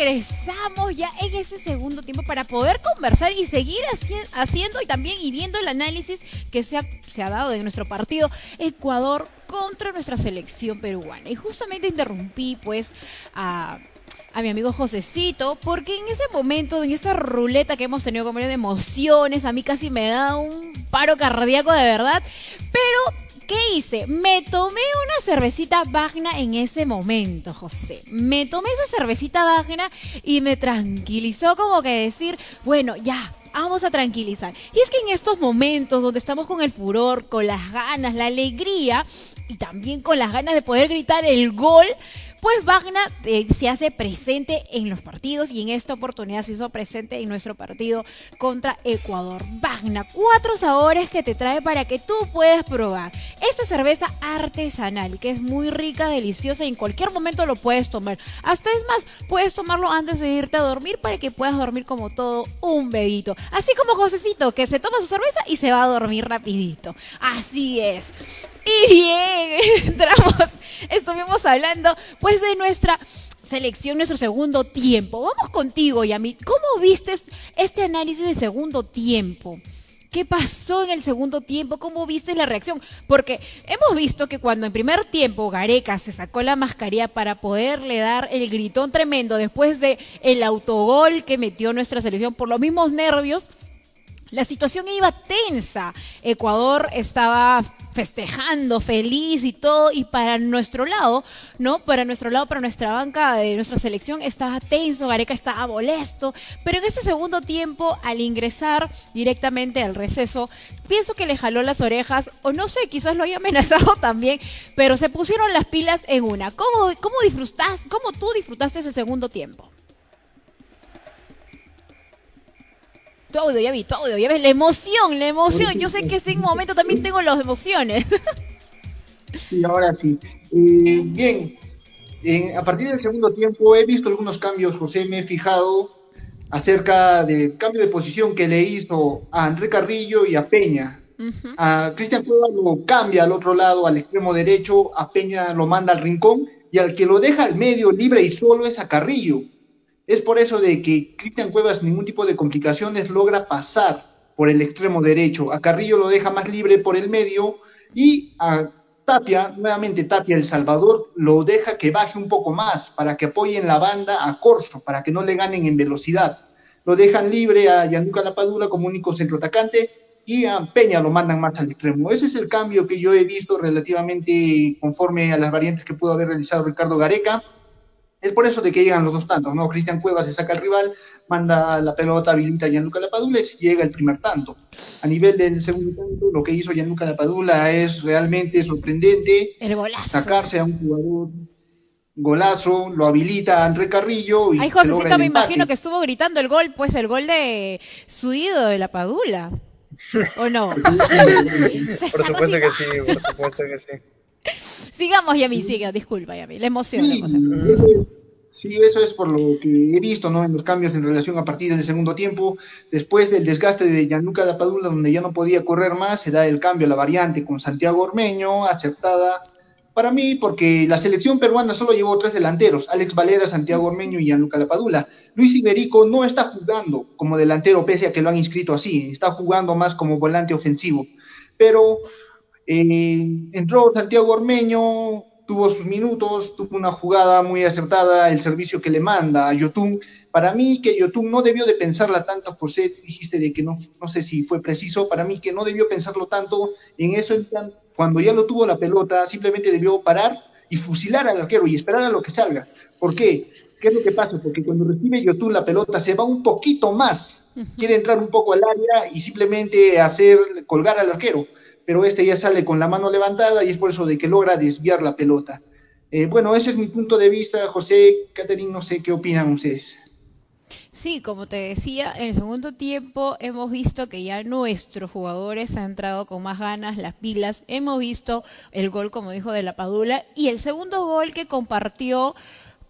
Regresamos ya en ese segundo tiempo para poder conversar y seguir haciendo y también y viendo el análisis que se ha, se ha dado de nuestro partido Ecuador contra nuestra selección peruana. Y justamente interrumpí pues a a mi amigo Josecito, porque en ese momento, en esa ruleta que hemos tenido con de emociones, a mí casi me da un paro cardíaco de verdad, pero ¿Qué hice? Me tomé una cervecita Vagna en ese momento, José. Me tomé esa cervecita Vagna y me tranquilizó como que decir, bueno, ya, vamos a tranquilizar. Y es que en estos momentos donde estamos con el furor, con las ganas, la alegría y también con las ganas de poder gritar el gol, pues Wagner eh, se hace presente en los partidos y en esta oportunidad se hizo presente en nuestro partido contra Ecuador. Wagner, cuatro sabores que te trae para que tú puedas probar. Esta cerveza artesanal que es muy rica, deliciosa y en cualquier momento lo puedes tomar. Hasta es más, puedes tomarlo antes de irte a dormir para que puedas dormir como todo un bebito. Así como Josecito que se toma su cerveza y se va a dormir rapidito. Así es. Y bien, entramos, estuvimos hablando pues de nuestra selección, nuestro segundo tiempo. Vamos contigo, Yami. ¿Cómo viste este análisis de segundo tiempo? ¿Qué pasó en el segundo tiempo? ¿Cómo viste la reacción? Porque hemos visto que cuando en primer tiempo Gareca se sacó la mascarilla para poderle dar el gritón tremendo después de el autogol que metió nuestra selección por los mismos nervios, la situación iba tensa. Ecuador estaba festejando, feliz y todo, y para nuestro lado, ¿no? Para nuestro lado, para nuestra banca de nuestra selección estaba tenso, Gareca estaba molesto, pero en ese segundo tiempo, al ingresar directamente al receso, pienso que le jaló las orejas, o no sé, quizás lo haya amenazado también, pero se pusieron las pilas en una. ¿Cómo, cómo cómo tú disfrutaste ese segundo tiempo? Tu audio, ya vi, tu audio, ya ves, la emoción, la emoción. Yo sé que en ese momento también tengo las emociones. Sí, ahora sí. Eh, bien, a partir del segundo tiempo he visto algunos cambios, José, me he fijado acerca del cambio de posición que le hizo a André Carrillo y a Peña. A Cristian Cueva lo cambia al otro lado, al extremo derecho, a Peña lo manda al rincón y al que lo deja al medio libre y solo es a Carrillo. Es por eso de que Cristian Cuevas ningún tipo de complicaciones logra pasar por el extremo derecho. A Carrillo lo deja más libre por el medio y a Tapia, nuevamente Tapia El Salvador, lo deja que baje un poco más para que apoyen la banda a Corso, para que no le ganen en velocidad. Lo dejan libre a Gianluca Lapadula como único centro atacante y a Peña lo mandan más al extremo. Ese es el cambio que yo he visto relativamente conforme a las variantes que pudo haber realizado Ricardo Gareca. Es por eso de que llegan los dos tantos, ¿no? Cristian Cuevas se saca al rival, manda la pelota, habilita a Gianluca Lapadula y llega el primer tanto. A nivel del segundo tanto, lo que hizo Gianluca Lapadula es realmente sorprendente. El golazo. Sacarse a un jugador golazo, lo habilita a André Carrillo. Y Ay, Josecito, me imagino que estuvo gritando el gol, pues el gol de su ídolo de Lapadula. ¿O no? por supuesto que sí, por supuesto que sí. Sigamos, Yami, siga, disculpa, Yami, la emoción. Sí, eso es por lo que he visto, ¿no? En los cambios en relación a partir del segundo tiempo, después del desgaste de Gianluca Lapadula, donde ya no podía correr más, se da el cambio a la variante con Santiago Ormeño, aceptada para mí, porque la selección peruana solo llevó tres delanteros, Alex Valera, Santiago Ormeño y Gianluca Lapadula. Luis Iberico no está jugando como delantero, pese a que lo han inscrito así, está jugando más como volante ofensivo. Pero eh, entró Santiago Ormeño, tuvo sus minutos, tuvo una jugada muy acertada, el servicio que le manda a Yotun. Para mí que Yotun no debió de pensarla tanto, José, dijiste de que no, no sé si fue preciso, para mí que no debió pensarlo tanto en eso, cuando ya lo tuvo la pelota, simplemente debió parar y fusilar al arquero y esperar a lo que salga. ¿Por qué? ¿Qué es lo que pasa? Porque cuando recibe Yotun la pelota se va un poquito más, quiere entrar un poco al área y simplemente hacer colgar al arquero pero este ya sale con la mano levantada y es por eso de que logra desviar la pelota. Eh, bueno, ese es mi punto de vista, José, Catherine, no sé qué opinan ustedes. Sí, como te decía, en el segundo tiempo hemos visto que ya nuestros jugadores han entrado con más ganas, las pilas. Hemos visto el gol, como dijo, de la Padula y el segundo gol que compartió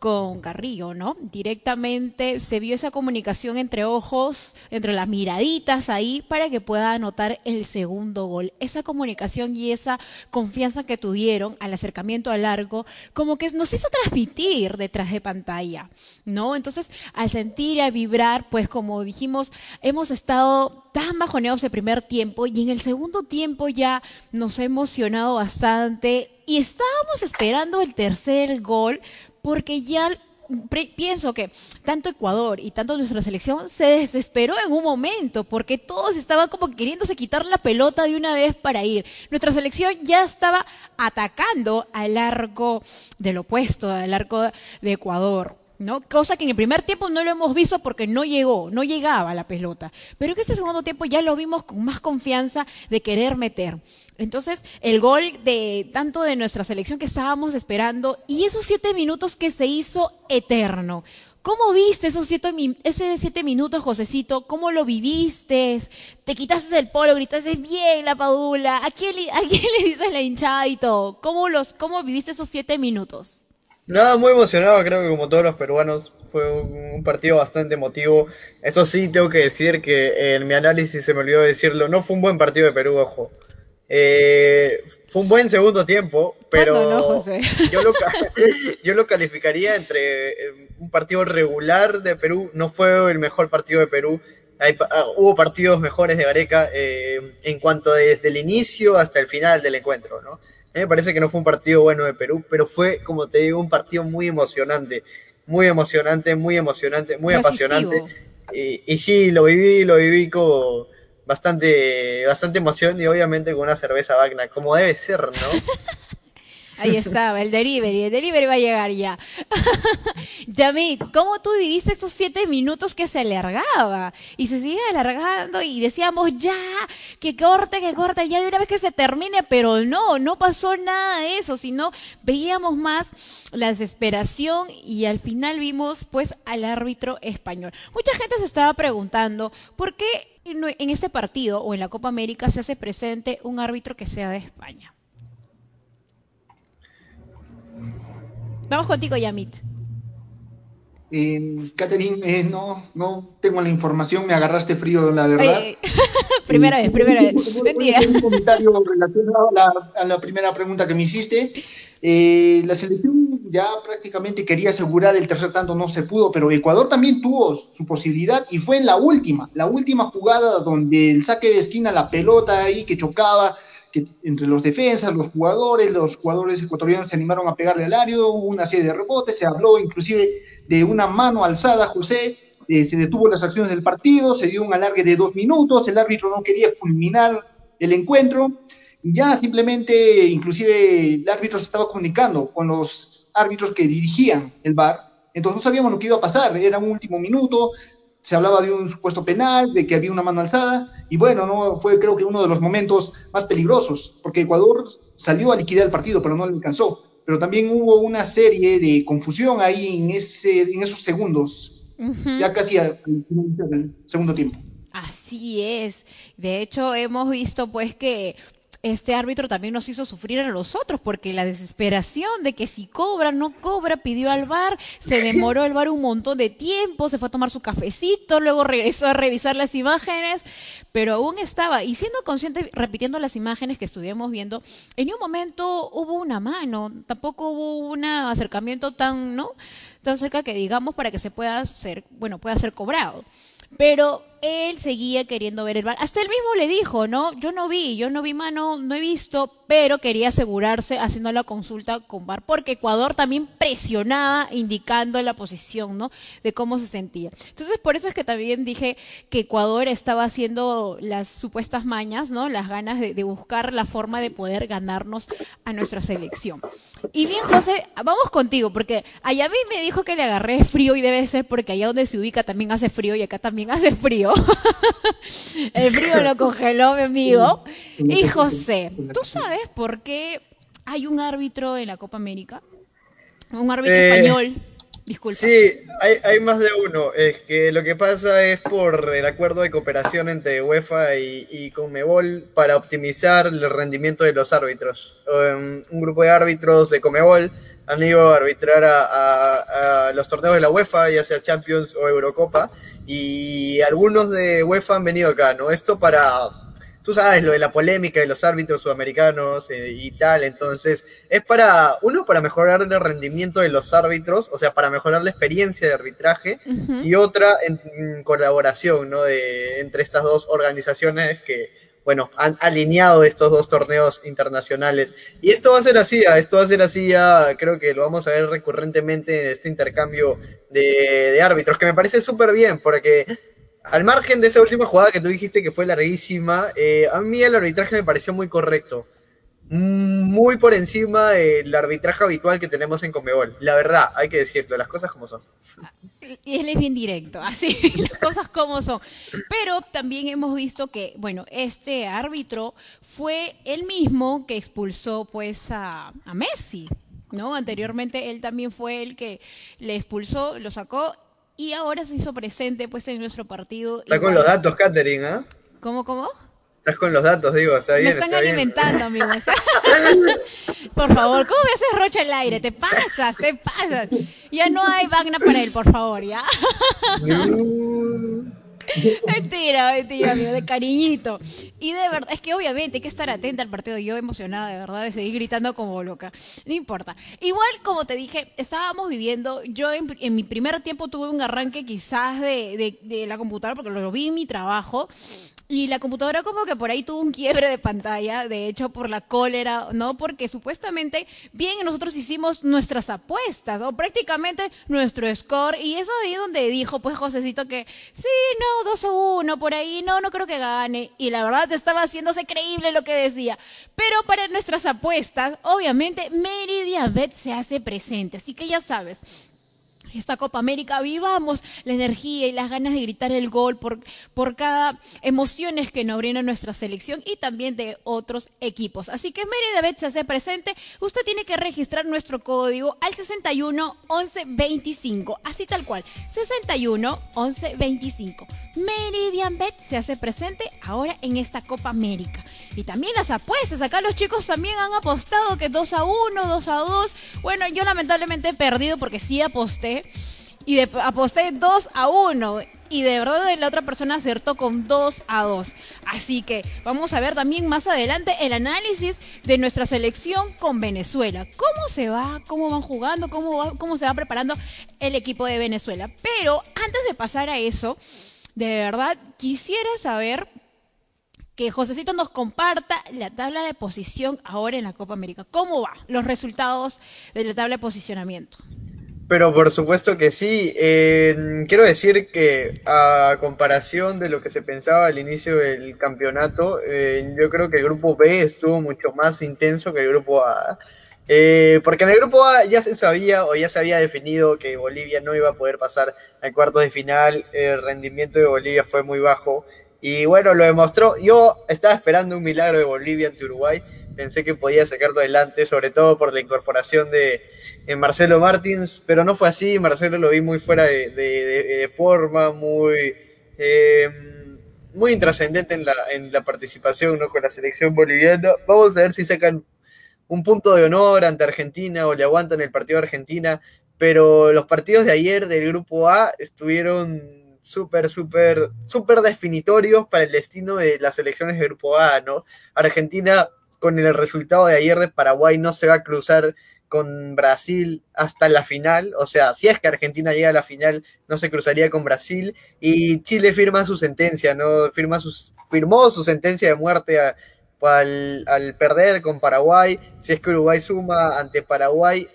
con Carrillo, ¿no? Directamente se vio esa comunicación entre ojos, entre las miraditas ahí para que pueda anotar el segundo gol. Esa comunicación y esa confianza que tuvieron al acercamiento al largo, como que nos hizo transmitir detrás de pantalla, ¿no? Entonces, al sentir y a vibrar, pues como dijimos, hemos estado tan bajoneados el primer tiempo y en el segundo tiempo ya nos ha emocionado bastante y estábamos esperando el tercer gol porque ya pienso que tanto Ecuador y tanto nuestra selección se desesperó en un momento porque todos estaban como queriéndose quitar la pelota de una vez para ir. Nuestra selección ya estaba atacando al arco del opuesto, al arco de Ecuador. ¿No? Cosa que en el primer tiempo no lo hemos visto porque no llegó, no llegaba la pelota. Pero en este segundo tiempo ya lo vimos con más confianza de querer meter. Entonces, el gol de tanto de nuestra selección que estábamos esperando y esos siete minutos que se hizo eterno. ¿Cómo viste esos siete, ese siete minutos, Josecito? ¿Cómo lo viviste? ¿Te quitaste el polo, gritaste bien la padula? ¿A quién, a quién le dices la hinchada y todo? ¿Cómo, los, ¿Cómo viviste esos siete minutos? Nada, muy emocionado, creo que como todos los peruanos fue un, partido bastante emotivo. Eso sí, tengo que decir que en mi análisis se me olvidó decirlo, no fue un buen partido de Perú, ojo. Eh, fue un buen segundo tiempo, pero Yo, lo, yo lo calificaría entre eh, un partido regular de Perú, no fue el mejor partido de Perú. Ah, hubo partidos mejores de Gareca eh, en cuanto desde el inicio hasta el final del encuentro, ¿no? Me parece que no fue un partido bueno de Perú, pero fue, como te digo, un partido muy emocionante. Muy emocionante, muy emocionante, muy apasionante. Y, y, sí, lo viví, lo viví con bastante, bastante emoción y obviamente con una cerveza Wagner, como debe ser, ¿no? Ahí estaba, el delivery. El delivery va a llegar ya. Yamit, ¿cómo tú viviste esos siete minutos que se alargaba? Y se sigue alargando y decíamos ya, que corte, que corte, ya de una vez que se termine, pero no, no pasó nada de eso, sino veíamos más la desesperación y al final vimos pues al árbitro español. Mucha gente se estaba preguntando, ¿por qué en este partido o en la Copa América se hace presente un árbitro que sea de España? Vamos contigo, Yamit. Eh, Catherine, eh, no, no tengo la información, me agarraste frío, la verdad. primera vez, primera vez. Mentira. Un comentario relacionado a la, primera pregunta que me hiciste. Eh, la selección ya prácticamente quería asegurar el tercer tanto, no se pudo, pero Ecuador también tuvo su posibilidad y fue en la última, la última jugada donde el saque de esquina, la pelota ahí que chocaba, entre los defensas, los jugadores, los jugadores ecuatorianos se animaron a pegarle al área, hubo una serie de rebotes, se habló inclusive de una mano alzada, José, eh, se detuvo las acciones del partido, se dio un alargue de dos minutos, el árbitro no quería culminar el encuentro, ya simplemente, inclusive el árbitro se estaba comunicando con los árbitros que dirigían el bar, entonces no sabíamos lo que iba a pasar, era un último minuto, se hablaba de un supuesto penal, de que había una mano alzada, y bueno, no fue creo que uno de los momentos más peligrosos, porque Ecuador salió a liquidar el partido, pero no le alcanzó. Pero también hubo una serie de confusión ahí en, ese, en esos segundos, ya casi al segundo tiempo. Así es. De hecho, hemos visto pues que este árbitro también nos hizo sufrir a nosotros, porque la desesperación de que si cobra, no cobra, pidió al bar, se demoró el bar un montón de tiempo, se fue a tomar su cafecito, luego regresó a revisar las imágenes, pero aún estaba, y siendo consciente, repitiendo las imágenes que estuvimos viendo, en un momento hubo una mano, tampoco hubo un acercamiento tan, ¿no? Tan cerca que digamos para que se pueda hacer, bueno, pueda ser cobrado. Pero él seguía queriendo ver el bar. Hasta él mismo le dijo, ¿no? Yo no vi, yo no vi mano, no he visto, pero quería asegurarse haciendo la consulta con bar, porque Ecuador también presionaba indicando la posición, ¿no? De cómo se sentía. Entonces, por eso es que también dije que Ecuador estaba haciendo las supuestas mañas, ¿no? Las ganas de, buscar la forma de poder ganarnos a nuestra selección. Y bien, José, vamos contigo, porque allá a mí me dijo que le agarré frío y debe ser porque allá donde se ubica también hace frío y acá también hace frío. el frío lo congeló, mi amigo. Y José, ¿tú sabes por qué hay un árbitro en la Copa América? Un árbitro eh, español Disculpa. Sí, hay, hay más de uno. Es que lo que pasa es por el acuerdo de cooperación entre UEFA y, y Conmebol para optimizar el rendimiento de los árbitros. Um, un grupo de árbitros de Conmebol han ido a arbitrar a, a- a los torneos de la UEFA, ya sea Champions o Eurocopa, y algunos de UEFA han venido acá, ¿no? Esto para, tú sabes, lo de la polémica de los árbitros sudamericanos eh, y tal, entonces es para, uno, para mejorar el rendimiento de los árbitros, o sea, para mejorar la experiencia de arbitraje, y otra en, en colaboración, ¿no? De, entre estas dos organizaciones que, bueno, han alineado estos dos torneos internacionales. Y esto va a ser así, ah, esto va a ser así ya, creo que lo vamos a ver recurrentemente en este intercambio de, de árbitros, que me parece súper bien, porque al margen de esa última jugada que tú dijiste que fue larguísima, eh, a mí el arbitraje me pareció muy correcto. Muy por encima del arbitraje habitual que tenemos en Comebol. La verdad, hay que decirlo, las cosas como son. Y él es bien directo, así las cosas como son. Pero también hemos visto que, bueno, este árbitro fue el mismo que expulsó pues a, a Messi, ¿no? Anteriormente él también fue el que le expulsó, lo sacó y ahora se hizo presente pues en nuestro partido. Está con los datos, Katherine, ¿ah? ¿Cómo, cómo? Estás con los datos, digo, está bien. Me están está alimentando, amigo. o sea, por favor, ¿cómo me haces rocha el aire? Te pasas, te pasas. Ya no hay Magna para él, por favor, ¿ya? Mentira, mentira, amigo, de cariñito. Y de verdad, es que obviamente hay que estar atenta al partido. Yo emocionada, de verdad, de seguir gritando como loca. No importa. Igual, como te dije, estábamos viviendo. Yo en, en mi primer tiempo tuve un arranque quizás de, de- de la computadora, porque lo vi en mi trabajo. Y la computadora como que por ahí tuvo un quiebre de pantalla, de hecho por la cólera, ¿no? Porque supuestamente bien nosotros hicimos nuestras apuestas, o prácticamente nuestro score, y eso ahí donde dijo pues Josecito que sí, no, 2 a 1, por ahí, no, no creo que gane, y la verdad estaba haciéndose creíble lo que decía. Pero para nuestras apuestas, obviamente Meridian Bet se hace presente, así que ya sabes, esta Copa América, vivamos la energía y las ganas de gritar el gol por, por cada emociones que nos brinda nuestra selección y también de otros equipos. Así que Mérida Bet se hace presente. Usted tiene que registrar nuestro código al 61 11 25. Así tal cual. 61 11 25. Meridian Bet se hace presente ahora en esta Copa América. Y también las apuestas. Acá los chicos también han apostado que 2 a 1, 2 a 2. Bueno, yo lamentablemente he perdido porque sí aposté. Y aposté 2 a 1. Y de verdad la otra persona acertó con 2 a 2. Así que vamos a ver también más adelante el análisis de nuestra selección con Venezuela. ¿Cómo se va? ¿Cómo van jugando? ¿Cómo, cómo se va preparando el equipo de Venezuela? Pero antes de pasar a eso, de verdad quisiera saber que Josecito nos comparta la tabla de posición ahora en la Copa América. ¿Cómo va? Los resultados de la tabla de posicionamiento. Pero por supuesto que sí. Quiero decir que a comparación de lo que se pensaba al inicio del campeonato, eh, yo creo que el grupo B estuvo mucho más intenso que el grupo A. Eh, porque en el grupo A ya se sabía o ya se había definido que Bolivia no iba a poder pasar al cuartos de final. El rendimiento de Bolivia fue muy bajo. Y bueno, lo demostró. Yo estaba esperando un milagro de Bolivia ante Uruguay. Pensé que podía sacarlo adelante, sobre todo por la incorporación de, de Marcelo Martins, pero no fue así. Marcelo lo vi muy fuera de forma, muy, eh, muy intrascendente en la, en la participación ¿no? con la selección boliviana. Vamos a ver si sacan un punto de honor ante Argentina o le aguantan el partido a Argentina, pero los partidos de ayer del grupo A estuvieron súper, súper, súper definitorios para el destino de las elecciones del grupo A, ¿no? Argentina, con el resultado de ayer de Paraguay, no se va a cruzar con Brasil hasta la final, o sea, si es que Argentina llega a la final, no se cruzaría con Brasil, y Chile firma su sentencia, ¿no? Firma sus, firmó su sentencia de muerte a- al, al perder con Paraguay, si es que Uruguay suma ante Paraguay,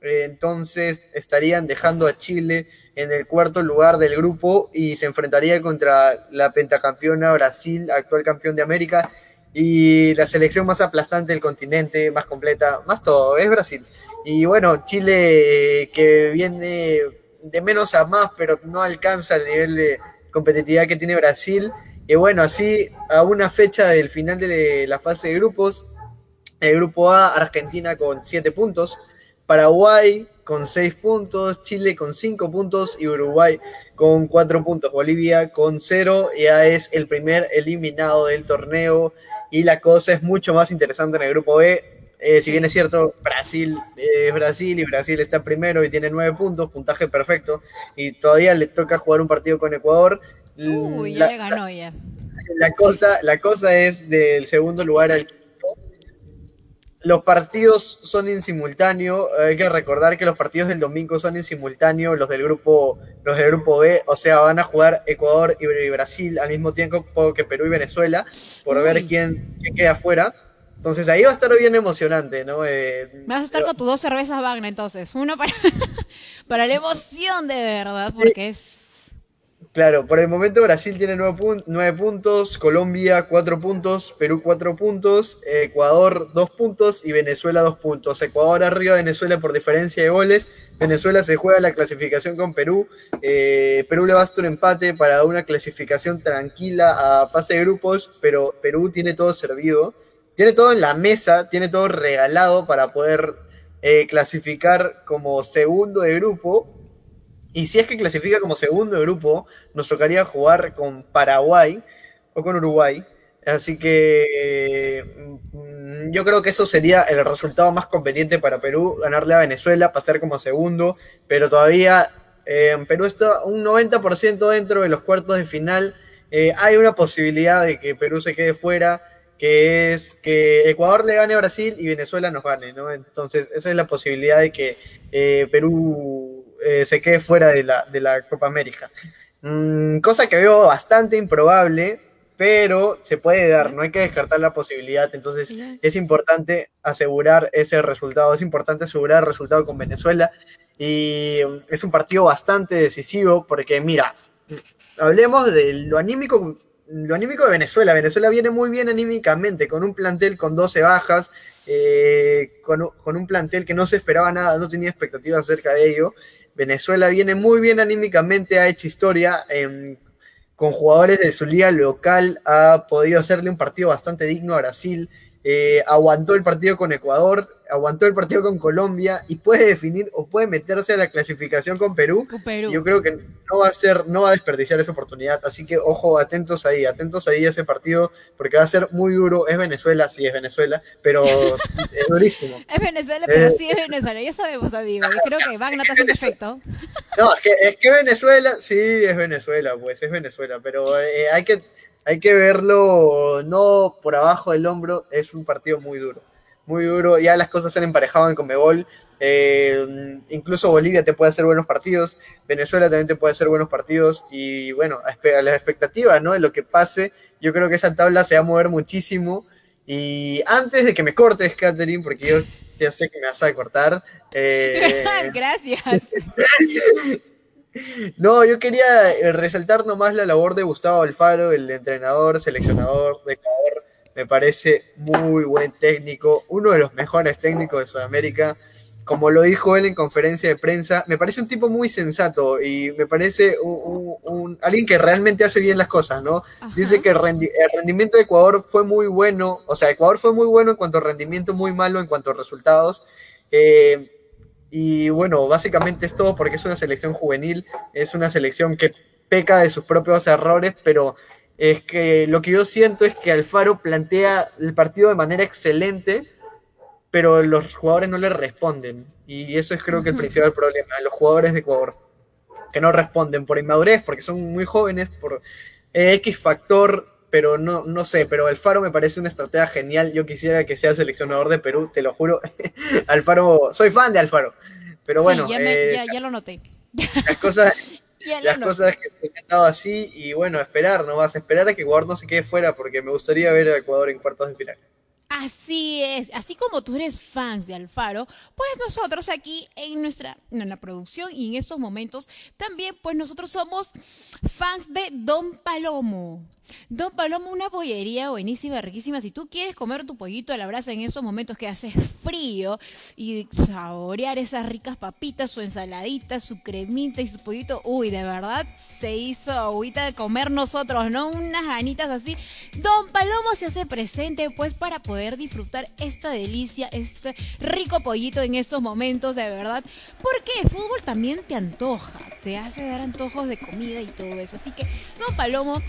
eh, entonces estarían dejando a Chile en el cuarto lugar del grupo y se enfrentaría contra la pentacampeona Brasil, actual campeón de América, y la selección más aplastante del continente, más completa, más todo, es Brasil. Y bueno, Chile eh, que viene de menos a más, pero no alcanza el nivel de competitividad que tiene Brasil. Y bueno, así a una fecha del final de la fase de grupos, el grupo A, Argentina con 7 puntos, Paraguay con 6 puntos, Chile con 5 puntos y Uruguay con 4 puntos. Bolivia con 0 ya es el primer eliminado del torneo y la cosa es mucho más interesante en el grupo B. Eh, si bien es cierto, Brasil es eh, Brasil y Brasil está primero y tiene 9 puntos, puntaje perfecto, y todavía le toca jugar un partido con Ecuador. Uy, ya le ganó ya. La cosa, la cosa es del segundo lugar al los partidos son en simultáneo. Hay que recordar que los partidos del domingo son en simultáneo, los del grupo, los del grupo B, o sea, van a jugar Ecuador y Brasil al mismo tiempo que Perú y Venezuela, por ver quién, queda afuera. Entonces ahí va a estar bien emocionante, ¿no? Eh, Vas a estar con tus dos cervezas Wagner, entonces. Uno para, para la emoción de verdad, porque es Claro, por el momento Brasil tiene nueve, puntos, Colombia cuatro puntos, Perú cuatro puntos, Ecuador dos puntos y Venezuela dos puntos. Ecuador arriba, Venezuela por diferencia de goles. Venezuela se juega la clasificación con Perú. Eh, Perú le basta un empate para una clasificación tranquila a fase de grupos, pero Perú tiene todo servido. Tiene todo en la mesa, tiene todo regalado para poder eh, clasificar como segundo de grupo y si es que clasifica como segundo grupo, nos tocaría jugar con Paraguay o con Uruguay. Así que mm, yo creo que eso sería el resultado más conveniente para Perú, ganarle a Venezuela, pasar como segundo, pero todavía eh, Perú está un 90% dentro de los cuartos de final. Eh, hay una posibilidad de que Perú se quede fuera, que es que Ecuador le gane a Brasil y Venezuela nos gane, ¿no? Entonces esa es la posibilidad de que eh, Perú eh, se quede fuera de la, de la Copa América. Mm, cosa que veo bastante improbable, pero se puede dar, no hay que descartar la posibilidad. Entonces es importante asegurar ese resultado, es importante asegurar el resultado con Venezuela. Y es un partido bastante decisivo porque, mira, hablemos de lo anímico lo anímico de Venezuela. Venezuela viene muy bien anímicamente, con un plantel con 12 bajas, eh, con, con, un plantel que no se esperaba nada, no tenía expectativas acerca de ello. Venezuela viene muy bien anímicamente, ha hecho historia con jugadores de su liga local, ha podido hacerle un partido bastante digno a Brasil, eh, aguantó el partido con Ecuador, aguantó el partido con Colombia y puede definir o puede meterse a la clasificación con Perú. Yo creo que no va a ser, no va a desperdiciar esa oportunidad. Así que ojo, atentos ahí, atentos ahí a ese partido, porque va a ser muy duro. Es Venezuela, sí es Venezuela, pero es durísimo. Es Venezuela, pero sí es Venezuela, ya sabemos, amigo. Yo creo que Wagner está haciendo efecto. No, es que, es que Venezuela, sí es Venezuela, pues es Venezuela, pero eh, hay que hay que verlo no por abajo del hombro, es un partido muy duro, muy duro, ya las cosas se han emparejado en Comebol, eh, incluso Bolivia te puede hacer buenos partidos, Venezuela también te puede hacer buenos partidos y bueno, a, las expectativas ¿no? de lo que pase, yo creo que esa tabla se va a mover muchísimo y antes de que me cortes, Catherine, porque yo ya sé que me vas a cortar. Eh, Gracias. No, yo quería eh, resaltar nomás la labor de Gustavo Alfaro, el entrenador, seleccionador de Ecuador. Me parece muy buen técnico, uno de los mejores técnicos de Sudamérica. Como lo dijo él en conferencia de prensa, me parece un tipo muy sensato y me parece un, alguien que realmente hace bien las cosas, ¿no? Dice que el, rendimiento de Ecuador fue muy bueno, o sea, Ecuador fue muy bueno en cuanto a rendimiento, muy malo en cuanto a resultados. Eh, y bueno, básicamente es todo porque es una selección juvenil, es una selección que peca de sus propios errores, pero es que lo que yo siento es que Alfaro plantea el partido de manera excelente, pero los jugadores no le responden. Y eso es creo que el principal problema, los jugadores de Ecuador, que no responden por inmadurez, porque son muy jóvenes, por X factor pero no, no sé, pero Alfaro me parece una estrategia genial. Yo quisiera que sea seleccionador de Perú, te lo juro. Alfaro, soy fan de Alfaro. Pero bueno, ya, eh, ya, lo noté. Las cosas, las cosas que he estado así y bueno, esperar no vas a esperar a que Ecuador no se quede fuera porque me gustaría ver a Ecuador en cuartos de final. Así es, así como tú eres fans de Alfaro, pues nosotros aquí en nuestra en la producción y en estos momentos también pues nosotros somos fans de Don Palomo. Don Palomo, una pollería buenísima, riquísima. Si tú quieres comer tu pollito a la brasa en estos momentos que hace frío y saborear esas ricas papitas, su ensaladita, su cremita y su pollito, uy, de verdad se hizo agüita de comer nosotros, ¿no? Unas ganitas así. Don Palomo se hace presente, pues, para poder disfrutar esta delicia, este rico pollito en estos momentos, de verdad. Porque el fútbol también te antoja, te hace dar antojos de comida y todo eso. Así que, Don Palomo,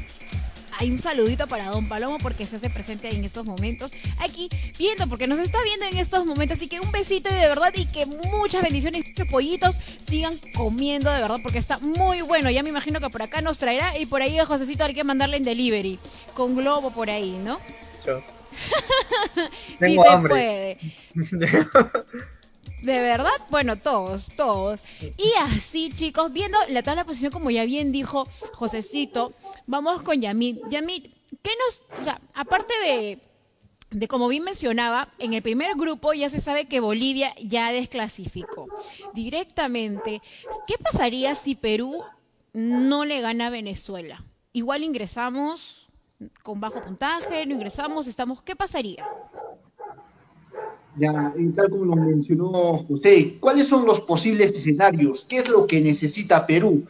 hay un saludito para Don Palomo porque se hace presente en estos momentos aquí viendo, porque nos está viendo en estos momentos. Así que un besito y de verdad y que muchas bendiciones, muchos pollitos sigan comiendo de verdad porque está muy bueno. Ya me imagino que por acá nos traerá y por ahí a Josecito hay que mandarle en delivery con globo por ahí, ¿no? Yo. sí Tengo se hambre. puede. De verdad, bueno, todos, todos. Y así, chicos, viendo la tabla de posición, como ya bien dijo Josecito, vamos con Yamit. Yamit, ¿qué nos, o sea, aparte de, de como bien mencionaba, en el primer grupo ya se sabe que Bolivia ya desclasificó directamente. ¿Qué pasaría si Perú no le gana a Venezuela? Igual ingresamos con bajo puntaje, no ingresamos, estamos, ¿qué pasaría? Ya, y tal como lo mencionó José, ¿cuáles son los posibles escenarios? ¿Qué es lo que necesita Perú?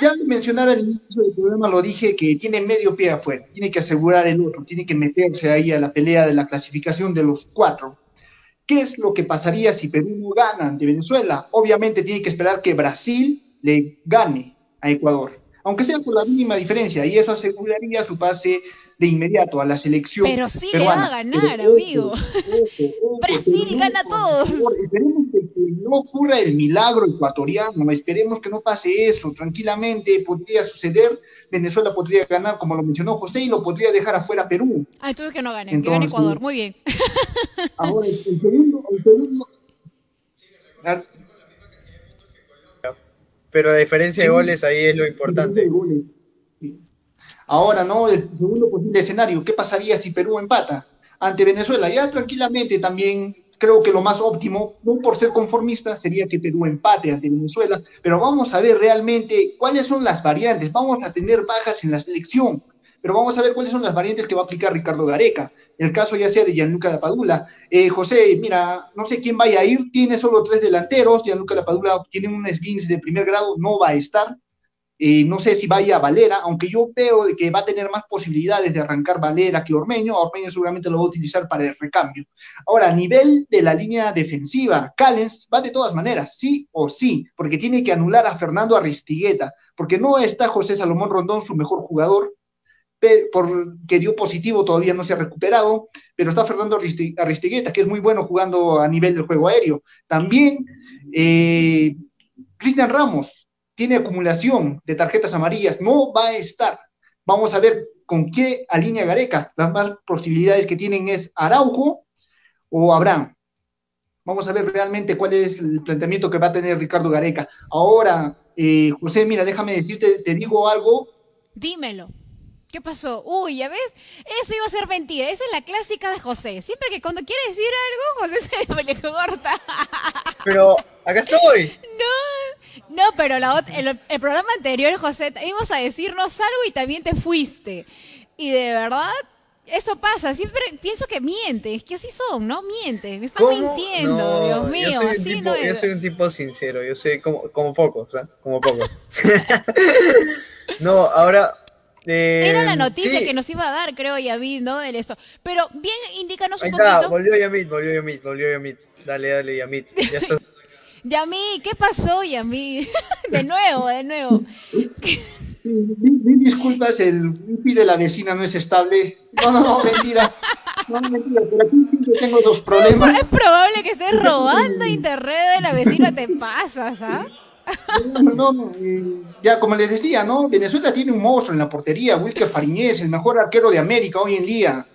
Ya al mencionar al inicio del programa lo dije que tiene medio pie afuera, tiene que asegurar el otro, tiene que meterse ahí a la pelea de la clasificación de los cuatro. ¿Qué es lo que pasaría si Perú no gana ante Venezuela? Obviamente tiene que esperar que Brasil le gane a Ecuador, aunque sea por la mínima diferencia, y eso aseguraría su pase de inmediato a la selección. Pero sí le peruana. va a ganar, Pero, amigo. ojo, ojo, ojo, Brasil gana a todos. favor, Esperemos que, que no ocurra el milagro ecuatoriano, esperemos que no pase eso, tranquilamente podría suceder, Venezuela podría ganar, como lo mencionó José, y lo podría dejar afuera a Perú. Ah, entonces que no gane, que gane Entonces- Ecuador. Muy bien. Ahora, el segundo, el segundo, Pero la diferencia de goles ahí es lo importante. Ahora, ¿no? El segundo posible escenario, ¿qué pasaría si Perú empata ante Venezuela? Ya tranquilamente también creo que lo más óptimo, no por ser conformista, sería que Perú empate ante Venezuela, pero vamos a ver realmente cuáles son las variantes. Vamos a tener bajas en la selección, pero vamos a ver cuáles son las variantes que va a aplicar Ricardo Gareca. El caso ya sea de Gianluca Lapadula. Eh, José, mira, no sé quién vaya a ir, tiene solo tres delanteros, Gianluca Lapadula tiene un esguince de primer grado, no va a estar. Eh, no sé si vaya Valera, aunque yo veo que va a tener más posibilidades de arrancar Valera que Ormeño. Ormeño seguramente lo va a utilizar para el recambio. Ahora, a nivel de la línea defensiva, Callens va de todas maneras, sí o sí, porque tiene que anular a Fernando Aristigueta, porque no está José Salomón Rondón, su mejor jugador, porque dio positivo, todavía no se ha recuperado, pero está Fernando Aristi- Aristigueta, que es muy bueno jugando a nivel del juego aéreo. También eh, Cristian Ramos tiene acumulación de tarjetas amarillas, no va a estar. Vamos a ver con qué alinea Gareca. Las más posibilidades que tienen es Araujo o Abraham. Vamos a ver realmente cuál es el planteamiento que va a tener Ricardo Gareca. Ahora, eh, José, mira, déjame decirte, te digo algo. Dímelo. ¿Qué pasó? Uy, ¿ya ves? Eso iba a ser mentira. Esa es la clásica de José. Siempre que cuando quiere decir algo, José se le corta. Pero acá estoy. No, no, pero la el, el programa anterior, José, íbamos a decirnos algo y también te fuiste. Y de verdad, eso pasa. Siempre pienso que mienten. Es que así son, ¿no? Mienten. Están ¿Cómo? mintiendo, No, Dios yo mío. soy Así tipo- no Yo soy un tipo sincero, yo soy como, como pocos, ¿ah? Como pocos. no, ahora... eh, Era la noticia sí, que nos iba a dar, creo, Yavid, ¿no? De esto. Pero bien, indícanos un Ahí está, poquito. volvió Yamit, volvió Yamit, volvió Yamit. Dale, dale, Yamit. Ya estás. Yami, ¿qué pasó, Yami? de nuevo, de nuevo. Mil disculpas, el wifi de la vecina no es estable. No, no, no, mentira. No, mentira, pero aquí siempre tengo dos problemas. Es probable que estés robando internet de la vecina, te pasas, ¿ah? No, no, no, eh, ya como les decía, ¿no? Venezuela tiene un monstruo en la portería, Wilker Fariñez, el mejor arquero de América hoy en día.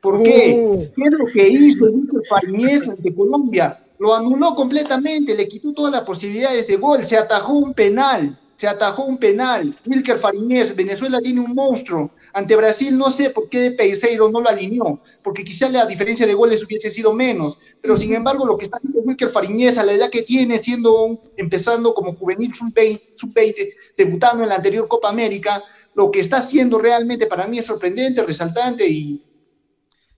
¿Por qué? Uh. ¿Qué es lo que hizo Wilker Fariñez ante Colombia? Lo anuló completamente, le quitó todas las posibilidades de gol, se atajó un penal, se atajó un penal. Wilker Fariñez, Venezuela tiene un monstruo. Ante Brasil no sé por qué Peiseiro no lo alineó, porque quizá la diferencia de goles hubiese sido menos, pero sin embargo lo que está haciendo Wilker Fariñez a la edad que tiene, siendo un- empezando como juvenil sub-20, sub-20, debutando en la anterior Copa América, lo que está haciendo realmente para mí es sorprendente, resaltante y,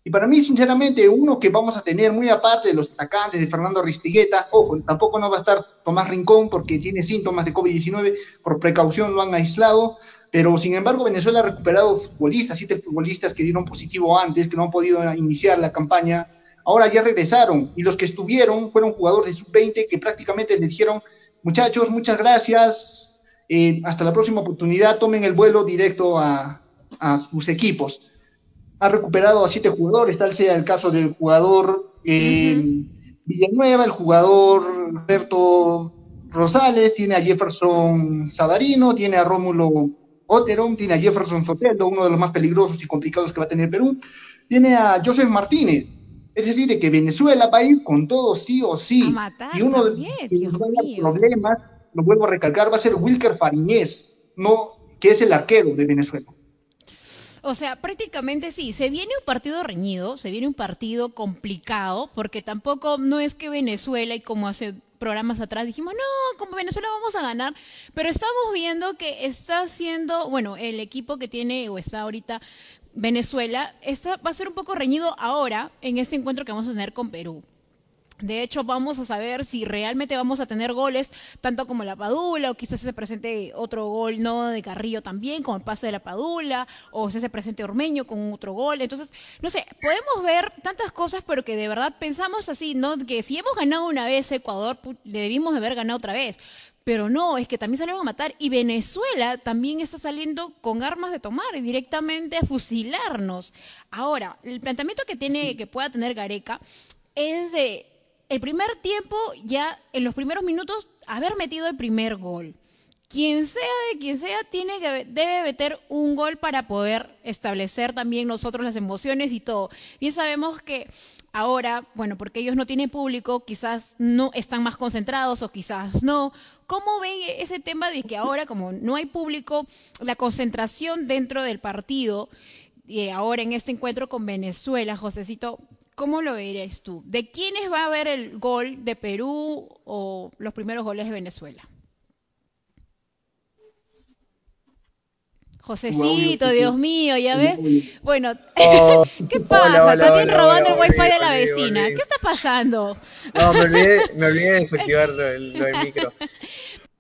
y para mí, sinceramente, uno que vamos a tener muy aparte de los atacantes de Fernando Ristigueta, ojo, tampoco no va a estar Tomás Rincón porque tiene síntomas de COVID-19, por precaución lo han aislado, pero sin embargo Venezuela ha recuperado futbolistas, siete futbolistas que dieron positivo antes, que no han podido iniciar la campaña, ahora ya regresaron y los que estuvieron fueron jugadores de sub-20 que prácticamente le dijeron, muchachos, muchas gracias, eh, hasta la próxima oportunidad, tomen el vuelo directo a, a sus equipos. Ha recuperado a siete jugadores, tal sea el caso del jugador eh, Villanueva, el jugador Roberto Rosales, tiene a Jefferson Sadarino, tiene a Rómulo Oteron, tiene a Jefferson Soteldo, uno de los más peligrosos y complicados que va a tener Perú, tiene a Joseph Martínez. Es decir, de que Venezuela va a ir con todo sí o sí. y uno de los problemas, lo vuelvo a recalcar, va a ser Wilker Fariñez, no, que es el arquero de Venezuela. O sea, prácticamente sí, se viene un partido reñido, se viene un partido complicado, porque tampoco no es que Venezuela, y como hace programas atrás dijimos, no, como Venezuela vamos a ganar, pero estamos viendo que está haciendo, bueno, el equipo que tiene o está ahorita Venezuela, está, va a ser un poco reñido ahora en este encuentro que vamos a tener con Perú. De hecho, vamos a saber si realmente vamos a tener goles, tanto como la Padula, o quizás se presente otro gol, no de Carrillo también, como el pase de la Padula, o se presente Ormeño con otro gol. Entonces, no sé, podemos ver tantas cosas, pero que de verdad pensamos así, ¿no? Que si hemos ganado una vez Ecuador, le debimos haber ganado otra vez. Pero no, es que también salimos a matar. Y Venezuela también está saliendo con armas de tomar y directamente a fusilarnos. Ahora, el planteamiento que tiene, que pueda tener Gareca, es de el primer tiempo, ya en los primeros minutos, haber metido el primer gol. Quien sea de quien sea, tiene que, debe meter un gol para poder establecer también nosotros las emociones y todo. Bien sabemos que ahora, bueno, porque ellos no tienen público, quizás no están más concentrados o quizás no. ¿Cómo ven ese tema de que ahora, como no hay público, la concentración dentro del partido, y ahora en este encuentro con Venezuela, Josecito, ¿Cómo lo verías tú? ¿De quiénes va a haber el gol de Perú o los primeros goles de Venezuela? Josecito, Dios mío, ¿ya ves? Bueno, oh, ¿qué pasa? También robando el wifi de la vecina. ¿Qué está pasando? No, me olvidé, me olvidé de desactivar lo, del micro.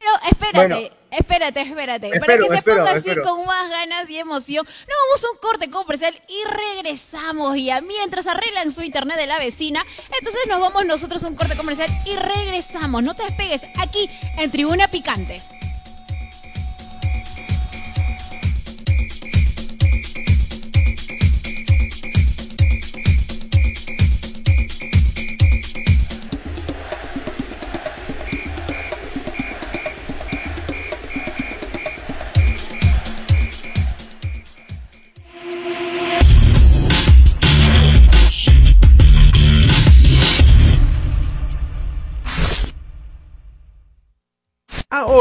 Pero espérate, espérate, espérate. para que se ponga así con más ganas y emoción, nos vamos a un corte comercial y regresamos. Y mientras arreglan su internet de la vecina, entonces nos vamos nosotros a un corte comercial y regresamos. No te despegues aquí en Tribuna Picante.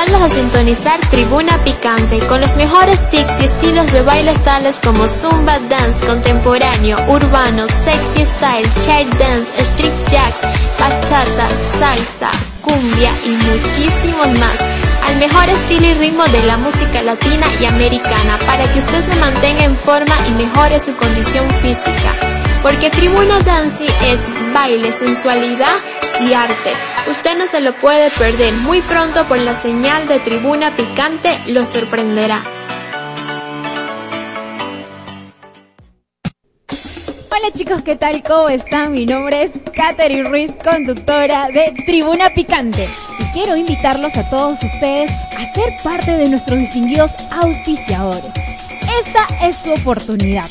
Invitarlos a sintonizar Tribuna Picante con los mejores tics y estilos de bailes tales como Zumba Dance, contemporáneo, urbano, sexy style, chair dance, street jacks, bachata, salsa, cumbia y muchísimos más al mejor estilo y ritmo de la música latina y americana para que usted se mantenga en forma y mejore su condición física. Porque Tribuna Dancing es baile, sensualidad y arte. Usted no se lo puede perder. Muy pronto por la señal de Tribuna Picante lo sorprenderá. Hola chicos, ¿qué tal? ¿Cómo están? Mi nombre es Katherine Ruiz, conductora de Tribuna Picante. Y quiero invitarlos a todos ustedes a ser parte de nuestros distinguidos auspiciadores. Esta es tu oportunidad,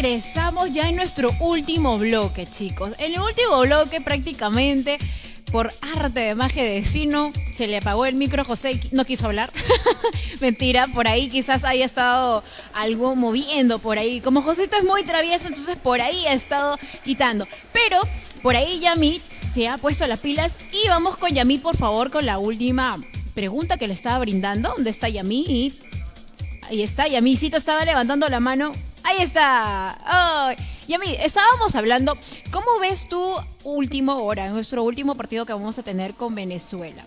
Regresamos ya en nuestro último bloque, chicos. En el último bloque prácticamente, por arte de magia de destino, se le apagó el micro José no quiso hablar. Mentira, por ahí quizás haya estado algo moviendo por ahí. Como José es muy travieso, entonces por ahí ha estado quitando. Pero por ahí Yamit se ha puesto las pilas y vamos con Yamit, por favor, con la última pregunta que le estaba brindando. ¿Dónde está Yamit? Ahí está, Yamicito estaba levantando la mano. Ahí está. Ay. Yami, estábamos hablando, ¿cómo ves tu último hora, nuestro último partido que vamos a tener con Venezuela?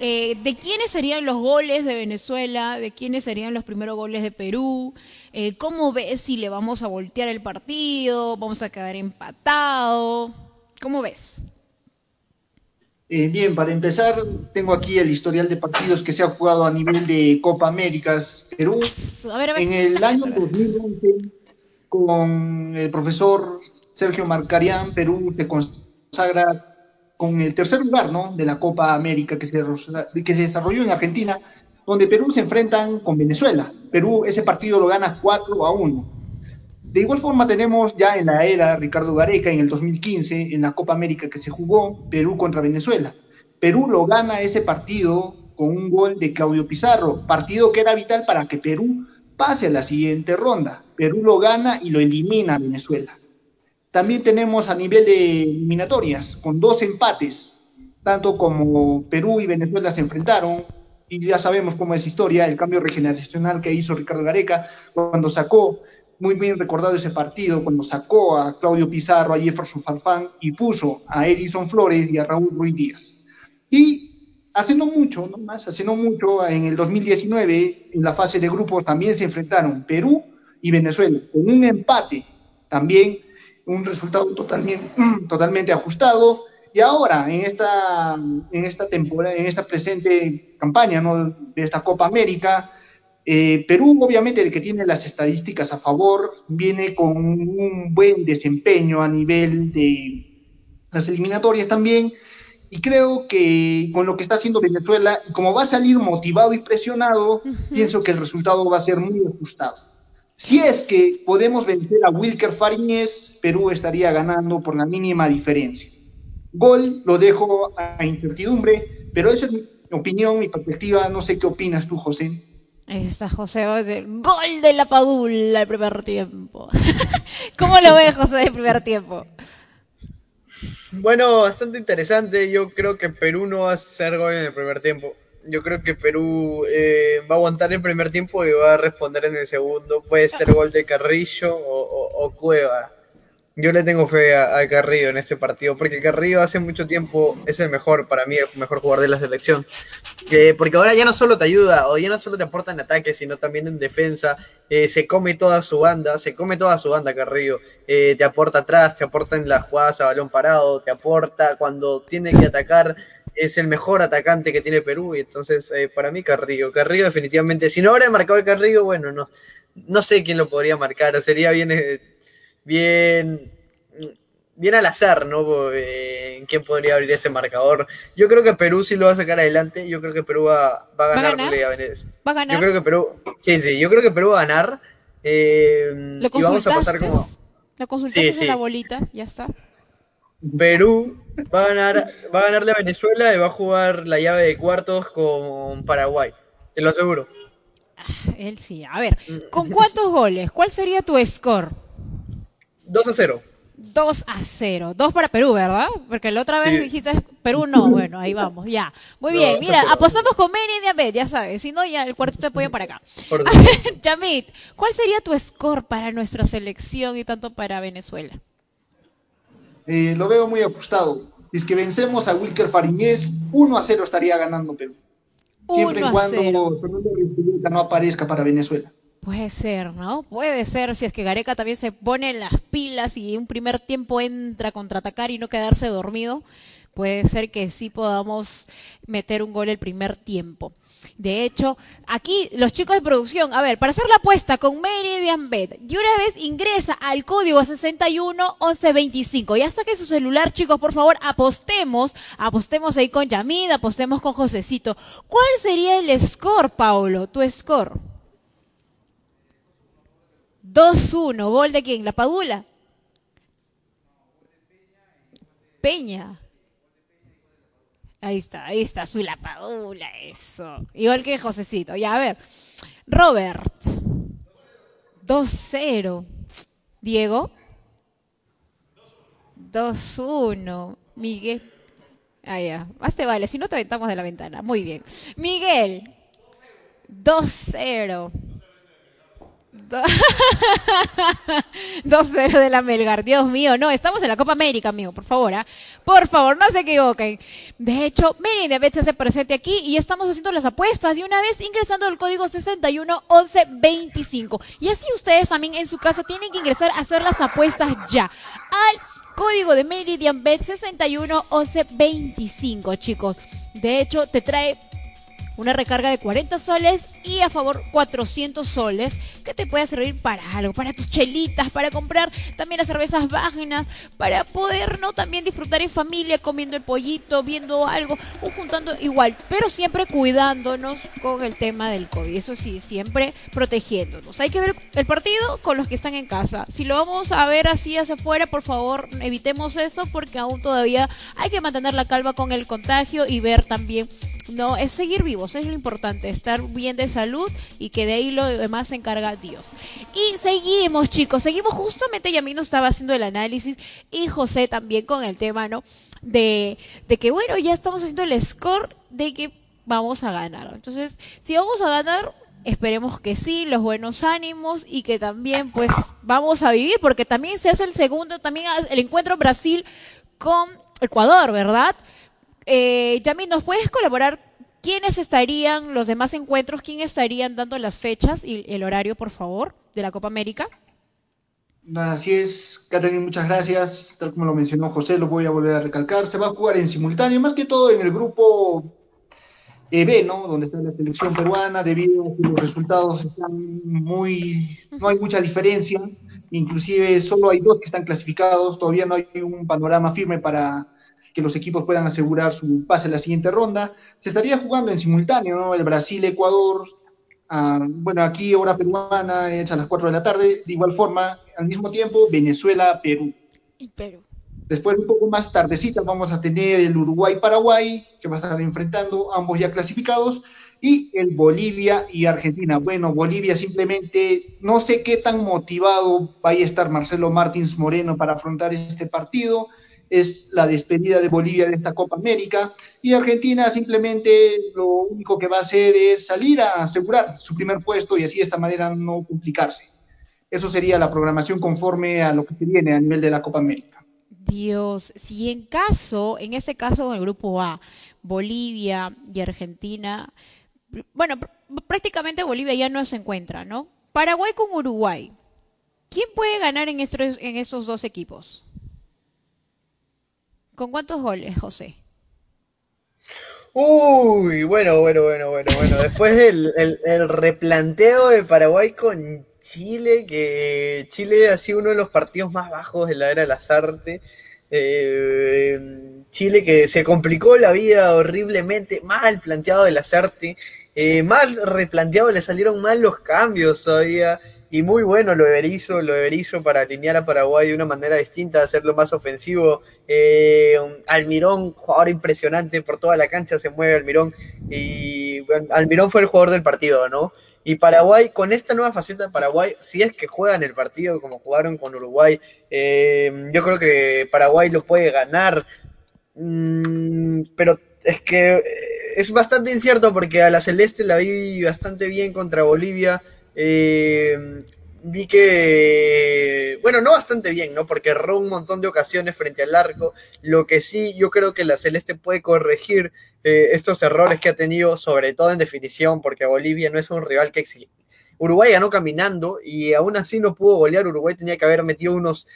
Eh, ¿De quiénes serían los goles de Venezuela? ¿De quiénes serían los primeros goles de Perú? Eh, ¿Cómo ves si le vamos a voltear el partido? ¿Vamos a quedar empatado? ¿Cómo ves? Eh, bien, para empezar, tengo aquí el historial de partidos que se ha jugado a nivel de Copa Américas Perú. A ver, a ver. En el año 2011, con el profesor Sergio Marcarián, Perú se consagra con el tercer lugar ¿no? de la Copa América que se, que se desarrolló en Argentina, donde Perú se enfrentan con Venezuela. Perú ese partido lo gana 4 a 1. De igual forma tenemos ya en la era Ricardo Gareca en el 2015, en la Copa América que se jugó, Perú contra Venezuela. Perú lo gana ese partido con un gol de Claudio Pizarro, partido que era vital para que Perú pase a la siguiente ronda. Perú lo gana y lo elimina a Venezuela. También tenemos a nivel de eliminatorias, con dos empates, tanto como Perú y Venezuela se enfrentaron, y ya sabemos cómo es historia, el cambio regeneracional que hizo Ricardo Gareca cuando sacó muy bien recordado ese partido cuando sacó a Claudio Pizarro, a Jefferson Farfán y puso a Edison Flores y a Raúl Ruiz Díaz. Y hace no mucho, no más, hace no mucho, en el 2019, en la fase de grupos también se enfrentaron Perú y Venezuela, con un empate, también un resultado totalmente, totalmente ajustado. Y ahora, en esta, en esta temporada, en esta presente campaña ¿no? de esta Copa América, eh, Perú, obviamente, el que tiene las estadísticas a favor, viene con un buen desempeño a nivel de las eliminatorias también. Y creo que con lo que está haciendo Venezuela, como va a salir motivado y presionado, pienso que el resultado va a ser muy ajustado. Si es que podemos vencer a Wilker Fariñez, Perú estaría ganando por la mínima diferencia. Gol lo dejo a incertidumbre, pero esa es mi opinión, mi perspectiva. No sé qué opinas tú, José. Está José, va a gol de la Padula el primer tiempo. ¿Cómo lo ves, José, el primer tiempo? Bueno, bastante interesante. Yo creo que Perú no va a hacer gol en el primer tiempo. Yo creo que Perú eh, va a aguantar el primer tiempo y va a responder en el segundo. Puede ser gol de Carrillo o, o, o Cueva. Yo le tengo fe a, Carrillo en este partido, porque Carrillo hace mucho tiempo es el mejor, para mí, el mejor jugador de la selección. Eh, porque ahora ya no solo te ayuda, o ya no solo te aporta en ataque, sino también en defensa. Eh, se come toda su banda, se come toda su banda, Carrillo. Eh, te aporta atrás, te aporta en las jugadas a balón parado, te aporta cuando tiene que atacar. es el mejor atacante que tiene Perú y entonces eh, para mí Carrillo, Carrillo definitivamente, si no hubiera marcado Carrillo, bueno, no, no sé quién lo podría marcar, sería bien, eh, bien, bien al azar, ¿no? Eh, ¿En quién podría abrir ese marcador? Yo creo que Perú sí lo va a sacar adelante, yo creo que Perú va, va a ganar. ganar? a Venezuela. ¿Va a ganar? Yo creo que Perú, sí, sí, yo creo que Perú va a ganar. eh, ¿Lo y vamos a pasar consultaste? como... ¿Lo consultaste Sí, en la bolita? Ya está. Perú va a ganar, va a ganarle a Venezuela y va a jugar la llave de cuartos con Paraguay. Te lo aseguro. Él sí. A ver, ¿con cuántos goles? ¿Cuál sería tu score? 2 a 0. 2 a 0. 2 para Perú, ¿verdad? Porque la otra vez Sí. dijiste Perú no. Bueno, ahí vamos, ya. Muy No, bien, mira, apostamos con Mary y Diabet, ya sabes. Si no, ya el cuartito de pollo para acá. Ver, Yamit, ¿cuál sería tu score para nuestra selección y tanto para Venezuela? Eh, lo veo muy ajustado. Si es que vencemos a Wilker Fariñez, 1 a 0 estaría ganando Perú. Siempre 1 y cuando 0. Fernando Restrepo no aparezca para Venezuela. Puede ser, ¿no? Puede ser si es que Gareca también se pone en las pilas y un primer tiempo entra a contraatacar y no quedarse dormido. Puede ser que sí podamos meter un gol el primer tiempo. De hecho, aquí los chicos de producción, a ver, para hacer la apuesta con Meridian Bet, de una vez ingresa al código 611125. Ya saque su celular, chicos, por favor, apostemos, apostemos ahí con Yamid, apostemos con Josecito. ¿Cuál sería el score, Paulo? Tu score. 2-1. ¿Gol de quién? ¿La Padula? Peña. Ahí está, ahí está, su La Padula, eso. Igual que Josecito. Ya, a ver. Robert. 2-0. Diego. 2-1. Miguel. Ah, ya. Más te vale, si no te aventamos de la ventana. Muy bien. Miguel. 2-0. Do- 2-0 de la Melgar. Dios mío, no, estamos en la Copa América, amigo, por favor, ¿ah? Por favor, no se equivoquen. De hecho, Mary de se hace presente aquí y estamos haciendo las apuestas de una vez ingresando el código 611125. Y así ustedes también en su casa tienen que ingresar a hacer las apuestas ya. Al código de Meridian Bet 611125, chicos. De hecho, te trae una recarga de 40 soles y a favor 400 soles que te puede servir para algo, para tus chelitas, para comprar también las cervezas Vagnas, para poder no también disfrutar en familia comiendo el pollito, viendo algo o juntando igual, pero siempre cuidándonos con el tema del COVID, eso sí, siempre protegiéndonos. Hay que ver el partido con los que están en casa. Si lo vamos a ver así hacia afuera, por favor, evitemos eso porque aún todavía hay que mantener la calma con el contagio y ver también no es seguir vivos, es lo importante, estar bien de salud y que de ahí lo demás se encarga Dios. Y seguimos, chicos, seguimos justamente Yamino estaba haciendo el análisis y José también con el tema, ¿no? De, de que bueno, ya estamos haciendo el score de que vamos a ganar. Entonces, si vamos a ganar, esperemos que sí, los buenos ánimos y que también pues vamos a vivir, porque también se hace el segundo, también el encuentro Brasil con Ecuador, ¿verdad? Eh, Yami, ¿nos puedes colaborar? ¿Quiénes estarían los demás encuentros? ¿Quién estarían dando las fechas y el horario, por favor, de la Copa América? Así es, Catherine, muchas gracias. Tal como lo mencionó José, lo voy a volver a recalcar. Se va a jugar en simultáneo, más que todo en el grupo eh, B, ¿no? Donde está la selección peruana, debido a que los resultados están muy. No hay mucha diferencia. Inclusive solo hay dos que están clasificados. Todavía no hay un panorama firme para que los equipos puedan asegurar su pase a la siguiente ronda. Se estaría jugando en simultáneo, ¿no? El Brasil-Ecuador, Ah, bueno, aquí hora peruana es a las 4 de la tarde. De igual forma, al mismo tiempo, Venezuela-Perú. Y Perú. Después, un poco más tardecita, vamos a tener el Uruguay-Paraguay, que va a estar enfrentando ambos ya clasificados, y el Bolivia y Argentina. Bueno, Bolivia simplemente, no sé qué tan motivado vaya a estar Marcelo Martins Moreno para afrontar este partido. Es la despedida de Bolivia de esta Copa América. Y Argentina simplemente lo único que va a hacer es salir a asegurar su primer puesto y así de esta manera no complicarse. Eso sería la programación conforme a lo que se viene a nivel de la Copa América. Dios, si en caso, en ese caso en el grupo A, Bolivia y Argentina, bueno, pr- prácticamente Bolivia ya no se encuentra, ¿no? Paraguay con Uruguay. ¿Quién puede ganar en estos, en estos dos equipos? ¿Con cuántos goles, José? Uy, bueno, bueno, bueno, bueno, bueno. Después del el, el replanteo de Paraguay con Chile, que Chile ha sido uno de los partidos más bajos de la era de las artes. Eh, Chile que se complicó la vida horriblemente, mal planteado de las artes, eh, mal replanteado, le salieron mal los cambios todavía. Y muy bueno lo de Berizzo, lo de Berizzo para alinear a Paraguay de una manera distinta, hacerlo más ofensivo. Eh, Almirón, jugador impresionante, por toda la cancha se mueve Almirón. Y bueno, Almirón fue el jugador del partido, ¿no? Y Paraguay, con esta nueva faceta de Paraguay, si es que juegan el partido como jugaron con Uruguay, eh, yo creo que Paraguay lo puede ganar. Mm, pero es que es bastante incierto porque a la Celeste la vi bastante bien contra Bolivia. Eh, vi que, bueno, no bastante bien, ¿no? Porque erró un montón de ocasiones frente al arco. Lo que sí, yo creo que la Celeste puede corregir eh, estos errores que ha tenido, sobre todo en definición, porque Bolivia no es un rival que exige. Uruguay ganó caminando y aún así no pudo golear. Uruguay tenía que haber metido unos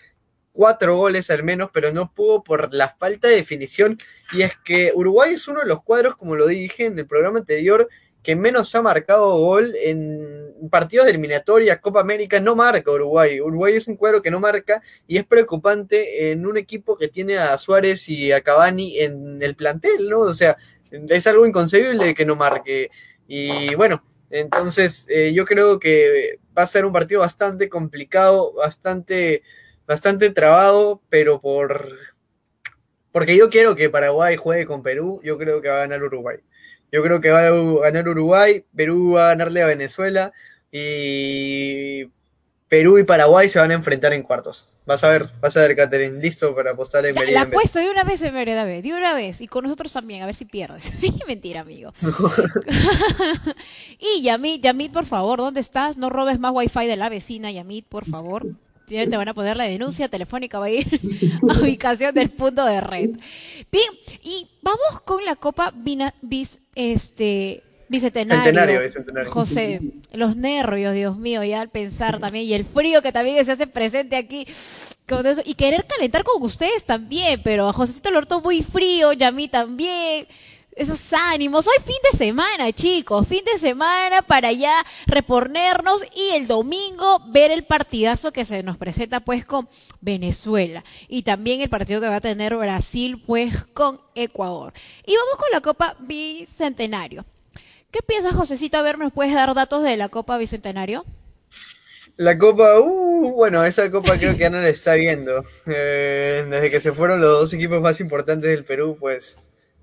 cuatro goles al menos, pero no pudo por la falta de definición. Y es que Uruguay es uno de los cuadros, como lo dije en el programa anterior, que menos ha marcado gol en partidos de eliminatoria, Copa América, no marca Uruguay. Uruguay es un cuadro que no marca y es preocupante en un equipo que tiene a Suárez y a Cavani en el plantel, ¿no? O sea, es algo inconcebible que no marque. Y bueno, entonces eh, yo creo que va a ser un partido bastante complicado, bastante, bastante trabado, pero por... Porque yo quiero que Paraguay juegue con Perú, yo creo que va a ganar Uruguay. Yo creo que va a ganar Uruguay, Perú va a ganarle a Venezuela y Perú y Paraguay se van a enfrentar en cuartos. Vas a ver, vas a ver, Catherine, listo para apostar en Ya, la apuesto de una vez en Vereda B, de una vez. Y con nosotros también, a ver si pierdes. Mentira, amigo. y Yamit, Yamit, por favor, ¿dónde estás? No robes más wifi de la vecina, Yamit, por favor. Te van a poner la denuncia telefónica, va a ir a ubicación del punto de red. Bien, y vamos con la Copa Vina, bis, este, Bicentenario. Centenario, bicentenario. José, los nervios, Dios mío, ya al pensar también, y el frío que también se hace presente aquí, con eso, y querer calentar con ustedes también, pero a Josecito lo hartó muy frío, y a mí también. Esos ánimos. Hoy fin de semana, chicos. Fin de semana para ya reponernos y el domingo ver el partidazo que se nos presenta pues con Venezuela. Y también el partido que va a tener Brasil pues con Ecuador. Y vamos con la Copa Bicentenario. ¿Qué piensas, Josecito? A ver, ¿nos puedes dar datos de la Copa Bicentenario? La copa, uh, bueno, esa copa creo que Ana la está viendo. Eh, desde que se fueron los dos equipos más importantes del Perú, pues.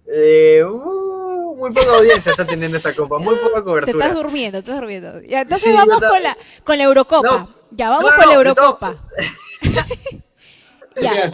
Eh, uh, muy poca audiencia está teniendo esa copa, muy poca Te estás cobertura. durmiendo, te estás durmiendo. Ya, entonces Sí, vamos con la, con la Eurocopa. No. Ya, vamos No, con la Eurocopa. Ya.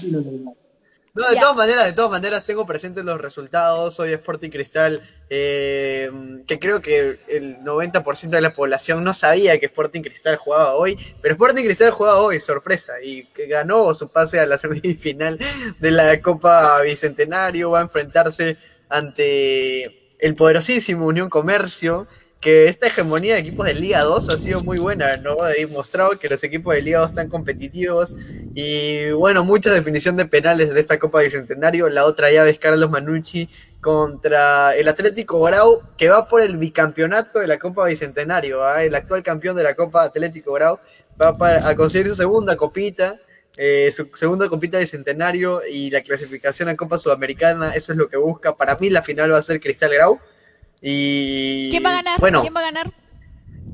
No, de todas maneras, de todas maneras tengo presentes los resultados. Soy Sporting Cristal, eh, que creo que el 90% de la población no sabía que Sporting Cristal jugaba hoy, pero Sporting Cristal juega hoy, sorpresa, y que ganó su pase a la semifinal de la Copa Bicentenario. Va a enfrentarse ante el poderosísimo Unión Comercio. Que esta hegemonía de equipos de Liga 2 ha sido muy buena, ¿no? Ha demostrado que los equipos de Liga 2 están competitivos, y bueno, mucha definición de penales de esta Copa Bicentenario. La otra llave es Carlos Manucci contra el Atlético Grau, que va por el bicampeonato de la Copa Bicentenario. ¿ah? El actual campeón de la Copa Atlético Grau va para- a conseguir su segunda copita, eh, su segunda copita Bicentenario y la clasificación a Copa Sudamericana. Eso es lo que busca. Para mí, la final va a ser Cristal Grau. Y ¿Quién va a ganar? Bueno, ¿Quién va a ganar?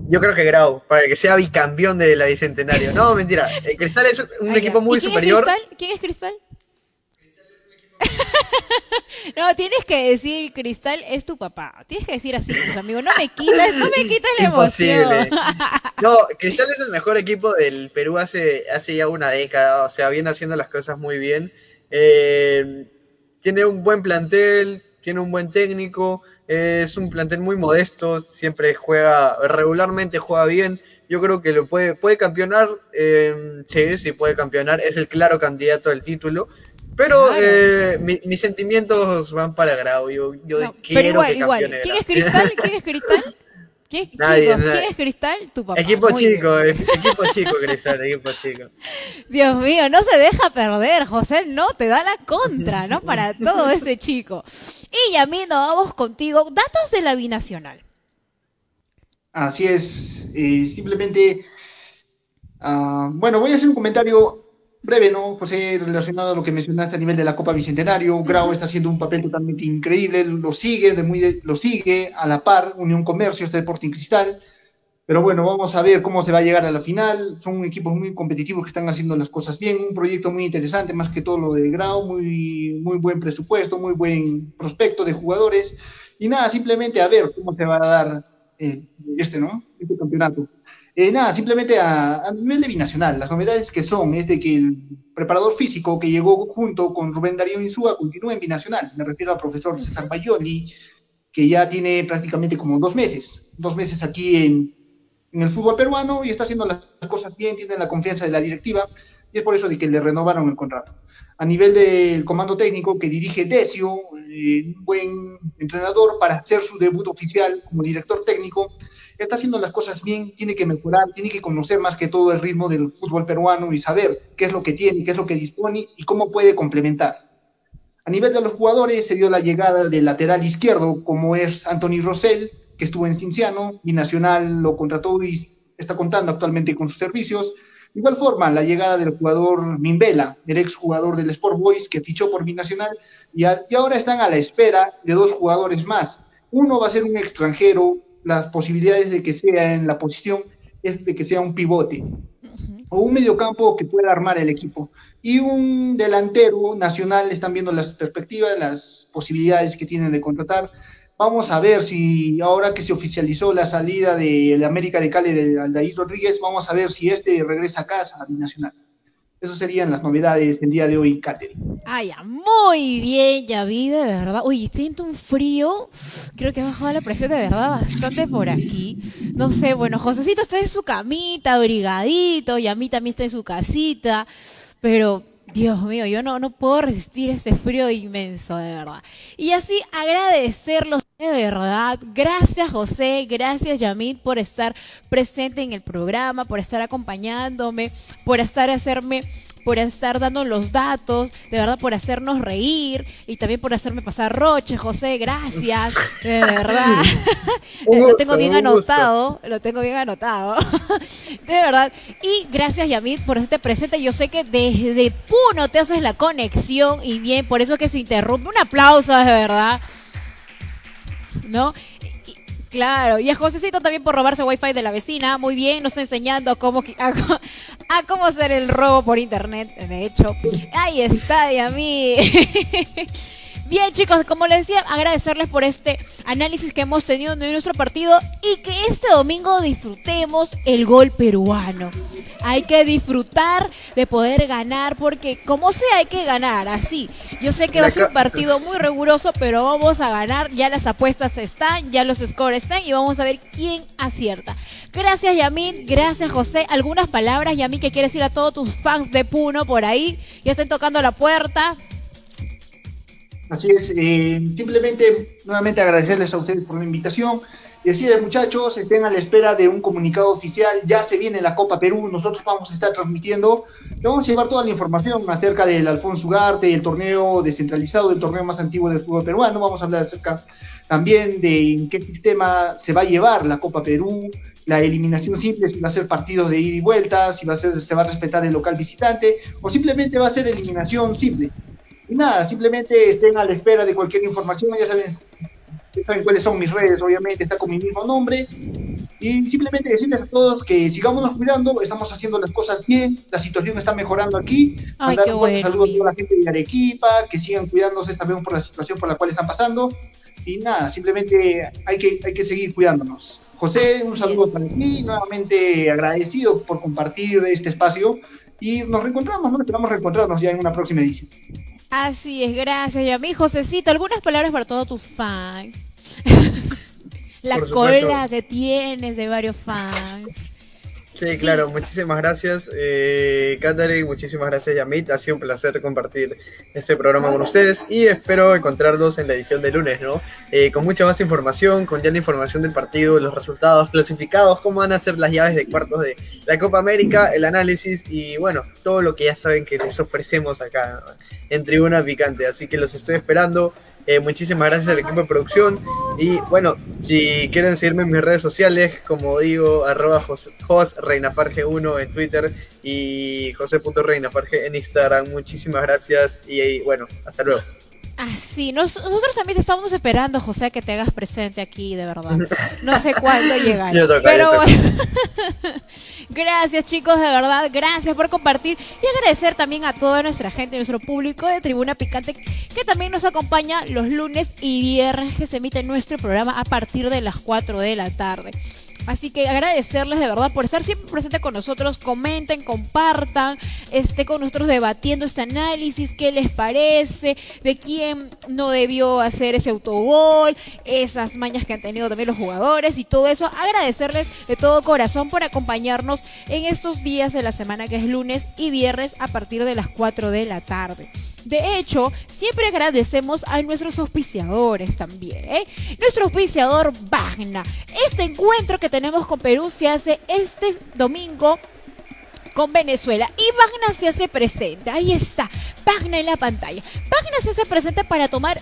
yo creo que Grau, para que sea bicampeón de la Bicentenario. No, mentira. El Cristal es un equipo muy ¿Y quién superior. Es Cristal? ¿Quién es Cristal? no, tienes que decir Cristal es tu papá. Tienes que decir así, pues, amigo. No me quitas, no me quitas la Imposible. emoción. No, Cristal es el mejor equipo del Perú hace, hace ya una década, o sea, viene haciendo las cosas muy bien. Eh, tiene un buen plantel, tiene un buen técnico, es un plantel muy modesto, siempre juega, regularmente juega bien. Yo creo que lo puede, puede campeonar, eh, sí, sí puede campeonar, es el claro candidato al título. Pero eh, mi- mis sentimientos van para Grau, yo, yo No, quiero pero igual, que igual. ¿Quién es Cristal? ¿Quién es Cristal? ¿Qué chico? Nadie, nadie. ¿Quién es Cristal? Tu papá. Equipo Muy bien. chico, eh, equipo chico, Cristal, equipo chico. Dios mío, no se deja perder, José, no te da la contra, ¿no? Para todo ese chico. Y Yamino, vamos contigo. Datos de la binacional. Así es, eh, simplemente, ah, bueno, voy a hacer un comentario breve, ¿no, José? Relacionado a lo que mencionaste a nivel de la Copa Bicentenario. Grau está haciendo un papel totalmente increíble, lo sigue, de muy de- lo sigue a la par, Unión Comercio, este Deporting Cristal. Pero bueno, vamos a ver cómo se va a llegar a la final. Son equipos muy competitivos que están haciendo las cosas bien. Un proyecto muy interesante, más que todo lo de Grau, muy, muy buen presupuesto, muy buen prospecto de jugadores. Y nada, simplemente a ver cómo se va a dar eh, este, ¿no? Este campeonato. Eh, nada, simplemente a, a nivel de binacional, las novedades que son es de que el preparador físico que llegó junto con Rubén Darío Insúa continúa en binacional. Me refiero al profesor César Bayoli, que ya tiene prácticamente como dos meses, dos meses aquí en, en el fútbol peruano y está haciendo las cosas bien, tiene la confianza de la directiva y es por eso de que le renovaron el contrato. A nivel del comando técnico que dirige Decio, eh, un buen entrenador para hacer su debut oficial como director técnico, está haciendo las cosas bien, tiene que mejorar, tiene que conocer más que todo el ritmo del fútbol peruano y saber qué es lo que tiene, qué es lo que dispone y cómo puede complementar. A nivel de los jugadores se dio la llegada del lateral izquierdo, como es Anthony Rosell, que estuvo en Cinciano, y Nacional lo contrató y está contando actualmente con sus servicios. De igual forma, la llegada del jugador Mimbela, el ex jugador del Sport Boys, que fichó por Binacional, y, y ahora están a la espera de dos jugadores más. Uno va a ser un extranjero, las posibilidades de que sea en la posición es de que sea un pivote o un mediocampo que pueda armar el equipo. Y un delantero nacional, están viendo las perspectivas, las posibilidades que tienen de contratar. Vamos a ver si ahora que se oficializó la salida del América de Cali de Aldair Rodríguez, vamos a ver si este regresa a casa a Binacional. Esas serían las novedades del día de hoy, Catherine. Ah, ya, muy bien, ya vi, de verdad. Uy, siento un frío. Creo que ha bajado la presión de verdad bastante por aquí. No sé, bueno, Josecito está en su camita, abrigadito, y a mí también está en su casita. Pero, Dios mío, yo no, no puedo resistir ese frío inmenso, de verdad. Y así agradecerlos de verdad. Gracias, José. Gracias, Yamit, por estar presente en el programa, por estar acompañándome, por estar hacerme por estar dando los datos, de verdad por hacernos reír y también por hacerme pasar roche, José, gracias, de verdad. Lo tengo bien anotado, lo tengo bien anotado, de verdad. Y gracias Yamit por este presente, yo sé que desde Puno te haces la conexión y bien, por eso que se interrumpe, un aplauso de verdad, ¿no? Claro, y a Josecito también por robarse wifi de la vecina. Muy bien, nos está enseñando cómo, a cómo hacer el robo por internet, de hecho. Ahí está, y a mí. Bien, chicos, como les decía, agradecerles por este análisis que hemos tenido de nuestro partido y que este domingo disfrutemos el gol peruano. Hay que disfrutar de poder ganar porque como sea hay que ganar, así. Yo sé que va a ser un partido muy riguroso, pero vamos a ganar. Ya las apuestas están, ya los scores están y vamos a ver quién acierta. Gracias, Yamil. Gracias, José. Algunas palabras, Yamil, que quieres decir a todos tus fans de Puno por ahí. Ya están tocando la puerta. Así es, eh, simplemente nuevamente agradecerles a ustedes por la invitación. Decirles muchachos, estén a la espera de un comunicado oficial, ya se viene la Copa Perú, nosotros vamos a estar transmitiendo, vamos a llevar toda la información acerca del Alfonso Ugarte, el torneo descentralizado, el torneo más antiguo del fútbol peruano, vamos a hablar acerca también de en qué sistema se va a llevar la Copa Perú, la eliminación simple, si va a ser partidos de ida y vuelta, si va a ser, se va a respetar el local visitante, o simplemente va a ser eliminación simple. Y nada, simplemente estén a la espera de cualquier información, ya saben, ya saben cuáles son mis redes, obviamente está con mi mismo nombre. Y simplemente decirles a todos que sigámonos cuidando, estamos haciendo las cosas bien, la situación está mejorando aquí. Ay, Mandar un bueno, saludo a toda la gente de Arequipa, que sigan cuidándose, sabemos por la situación por la cual están pasando. Y nada, simplemente hay que, hay que seguir cuidándonos. José, un saludo para ti, nuevamente agradecido por compartir este espacio. Y nos reencontramos, ¿no? Esperamos reencontrarnos ya en una próxima edición. Así es, gracias, Yamil. Josecito, algunas palabras para todos tus fans. La cola que tienes de varios fans. Sí, claro, muchísimas gracias, eh, Katherine, muchísimas gracias, Yamit. Ha sido un placer compartir este programa con ustedes y espero encontrarlos en la edición de lunes, ¿no? Eh, con mucha más información, con ya la información del partido, los resultados clasificados, cómo van a ser las llaves de cuartos de la Copa América, el análisis y, bueno, todo lo que ya saben que les ofrecemos acá en Tribuna Picante. Así que los estoy esperando. Eh, muchísimas gracias al equipo de producción. Y bueno, si quieren seguirme en mis redes sociales, como digo, arroba josreinafarge1 en Twitter y josé.reinafarge en Instagram. Muchísimas gracias y bueno, hasta luego. Así, nosotros también estamos esperando, José, que te hagas presente aquí, de verdad. No sé cuándo llegar. pero bueno. gracias, chicos, de verdad. Gracias por compartir y agradecer también a toda nuestra gente, nuestro público de Tribuna Picante, que también nos acompaña los lunes y viernes que se emite nuestro programa a partir de las 4 de la tarde. Así que agradecerles de verdad por estar siempre presente con nosotros. Comenten, compartan, esté con nosotros debatiendo este análisis, qué les parece, de quién no debió hacer ese autogol, esas mañas que han tenido también los jugadores y todo eso. Agradecerles de todo corazón por acompañarnos en estos días de la semana que es lunes y viernes a partir de las 4 de la tarde. De hecho, siempre agradecemos a nuestros auspiciadores también. ¿eh? Nuestro auspiciador Bagna. Este encuentro que tenemos con Perú se hace este domingo con Venezuela. Y Bagna se hace presente. Ahí está. Bagna en la pantalla. Bagna se hace presente para tomar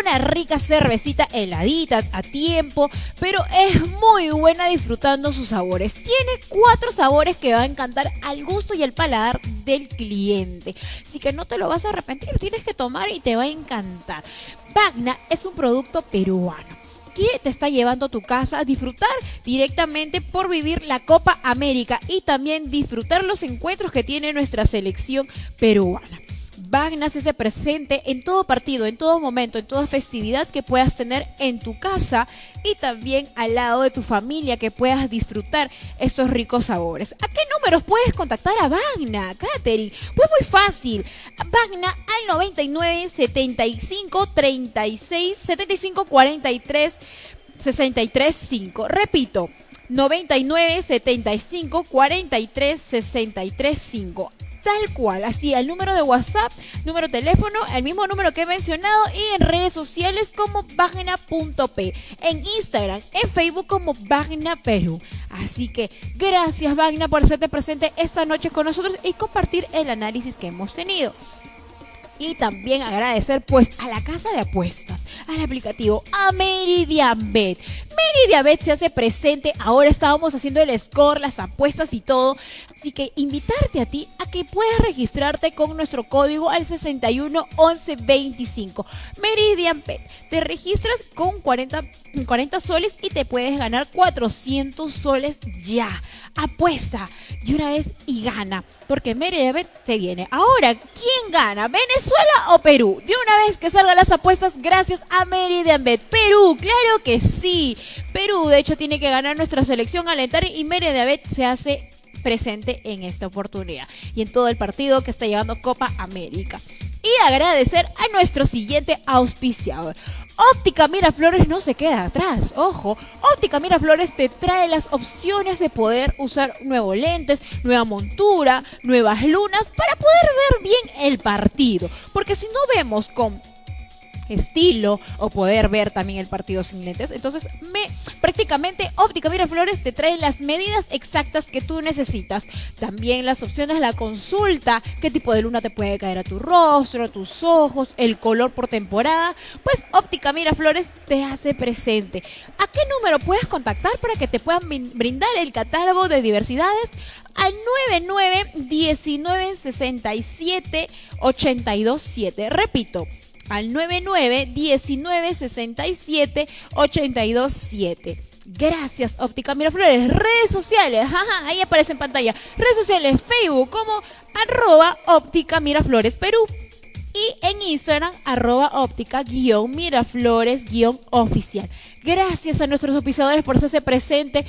una rica cervecita heladita a tiempo. Pero es muy buena disfrutando sus sabores. Tiene cuatro sabores que va a encantar al gusto y al paladar del cliente. Así que no te lo vas a arrepentir. Tienes que tomar y te va a encantar. Bagna es un producto peruano ¿Qué te está llevando a tu casa a disfrutar directamente por vivir la Copa América y también disfrutar los encuentros que tiene nuestra selección peruana. Bagna se presente en todo partido, en todo momento, en toda festividad que puedas tener en tu casa y también al lado de tu familia que puedas disfrutar estos ricos sabores. ¿A qué números puedes contactar a Bagna, Katherine? Pues muy fácil. Bagna al 99 75 36 75 43 63 5. Repito. 99 75 43 63 5 tal cual, así el número de WhatsApp, número de teléfono, el mismo número que he mencionado y en redes sociales como Bagna.p, en Instagram, en Facebook como Bagna Perú. Así que gracias Bagna por hacerte presente esta noche con nosotros y compartir el análisis que hemos tenido. Y también agradecer pues a la casa de apuestas, al aplicativo, a Meridian Bet. Meridian se hace presente, ahora estábamos haciendo el score, las apuestas y todo. Así que invitarte a ti a que puedas registrarte con nuestro código al 611125. Meridian Bet. Te registras con 40, 40 soles y te puedes ganar 400 soles ya. Apuesta de una vez y gana. Porque Meridian Bet te viene. Ahora, ¿quién gana? ¿Venezuela o Perú? De una vez que salgan las apuestas gracias a Meridian Bet. Perú, claro que sí. Perú, de hecho, tiene que ganar nuestra selección alentar y Meridian Bet se hace presente en esta oportunidad y en todo el partido que está llevando Copa América. Y agradecer a nuestro siguiente auspiciador. Óptica Miraflores no se queda atrás, ojo. Óptica Miraflores te trae las opciones de poder usar nuevos lentes, nueva montura, nuevas lunas para poder ver bien el partido. Porque si no vemos con estilo o poder ver también el partido sin lentes. Entonces, me prácticamente Óptica Miraflores te trae las medidas exactas que tú necesitas. También las opciones, la consulta, qué tipo de luna te puede caer a tu rostro, a tus ojos, el color por temporada. Pues Óptica Miraflores te hace presente. ¿A qué número puedes contactar para que te puedan brindar el catálogo de diversidades? Al 99 19 67 82 7. Repito, al 99 19 67 82 7. Gracias, Óptica Miraflores. Redes sociales, ahí aparece en pantalla. Redes sociales, Facebook como arroba óptica Miraflores Perú. Y en Instagram, arroba óptica guion Miraflores guion oficial. Gracias a nuestros oficiadores por hacerse presente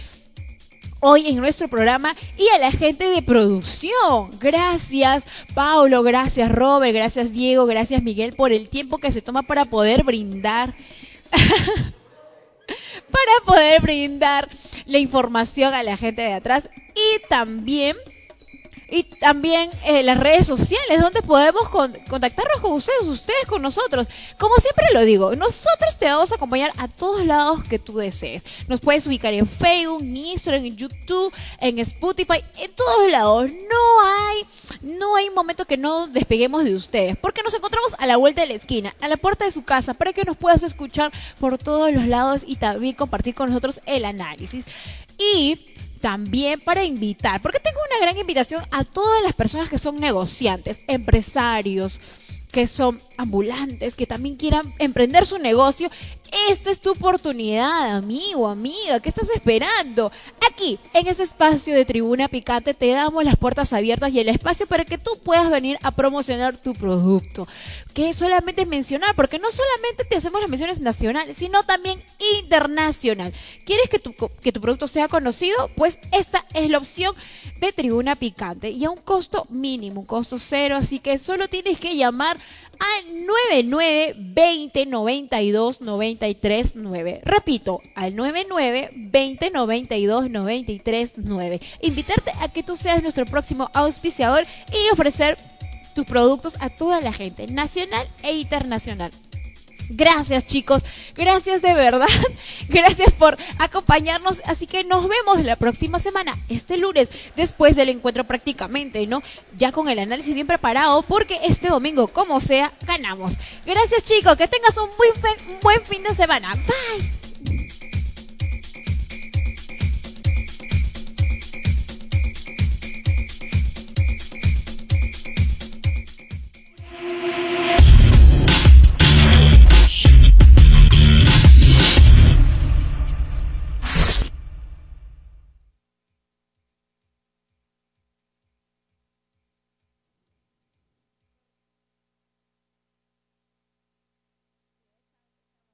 hoy en nuestro programa y a la gente de producción. Gracias, Paulo, gracias, Robert, gracias, Diego, gracias, Miguel, por el tiempo que se toma para poder brindar. para poder brindar la información a la gente de atrás y también y también eh, las redes sociales donde podemos contactarnos con ustedes, ustedes con nosotros. Como siempre lo digo, nosotros te vamos a acompañar a todos lados que tú desees. Nos puedes ubicar en Facebook, Instagram, en YouTube, en Spotify, en todos lados. No hay, no hay momento que no despeguemos de ustedes, porque nos encontramos a la vuelta de la esquina, a la puerta de su casa, para que nos puedas escuchar por todos los lados y también compartir con nosotros el análisis. Y también para invitar, porque tengo una gran invitación a todas las personas que son negociantes, empresarios, que son ambulantes, que también quieran emprender su negocio, esta es tu oportunidad, amigo, amiga. ¿Qué estás esperando? Aquí, en ese espacio de Tribuna Picante, te damos las puertas abiertas y el espacio para que tú puedas venir a promocionar tu producto. Que solamente es mencionar, porque no solamente te hacemos las menciones nacionales, sino también internacional. ¿Quieres que tu, que tu producto sea conocido? Pues esta es la opción de Tribuna Picante y a un costo mínimo, un costo cero. Así que solo tienes que llamar al 99 20 92 93 9. Repito, al 99 20 92 93 9. Invitarte a que tú seas nuestro próximo auspiciador y ofrecer tus productos a toda la gente, nacional e internacional. Gracias chicos, gracias de verdad, gracias por acompañarnos, así que nos vemos la próxima semana, este lunes, después del encuentro prácticamente, ¿no? Ya con el análisis bien preparado, porque este domingo, como sea, ganamos. Gracias chicos, que tengas un buen, buen fin de semana. Bye.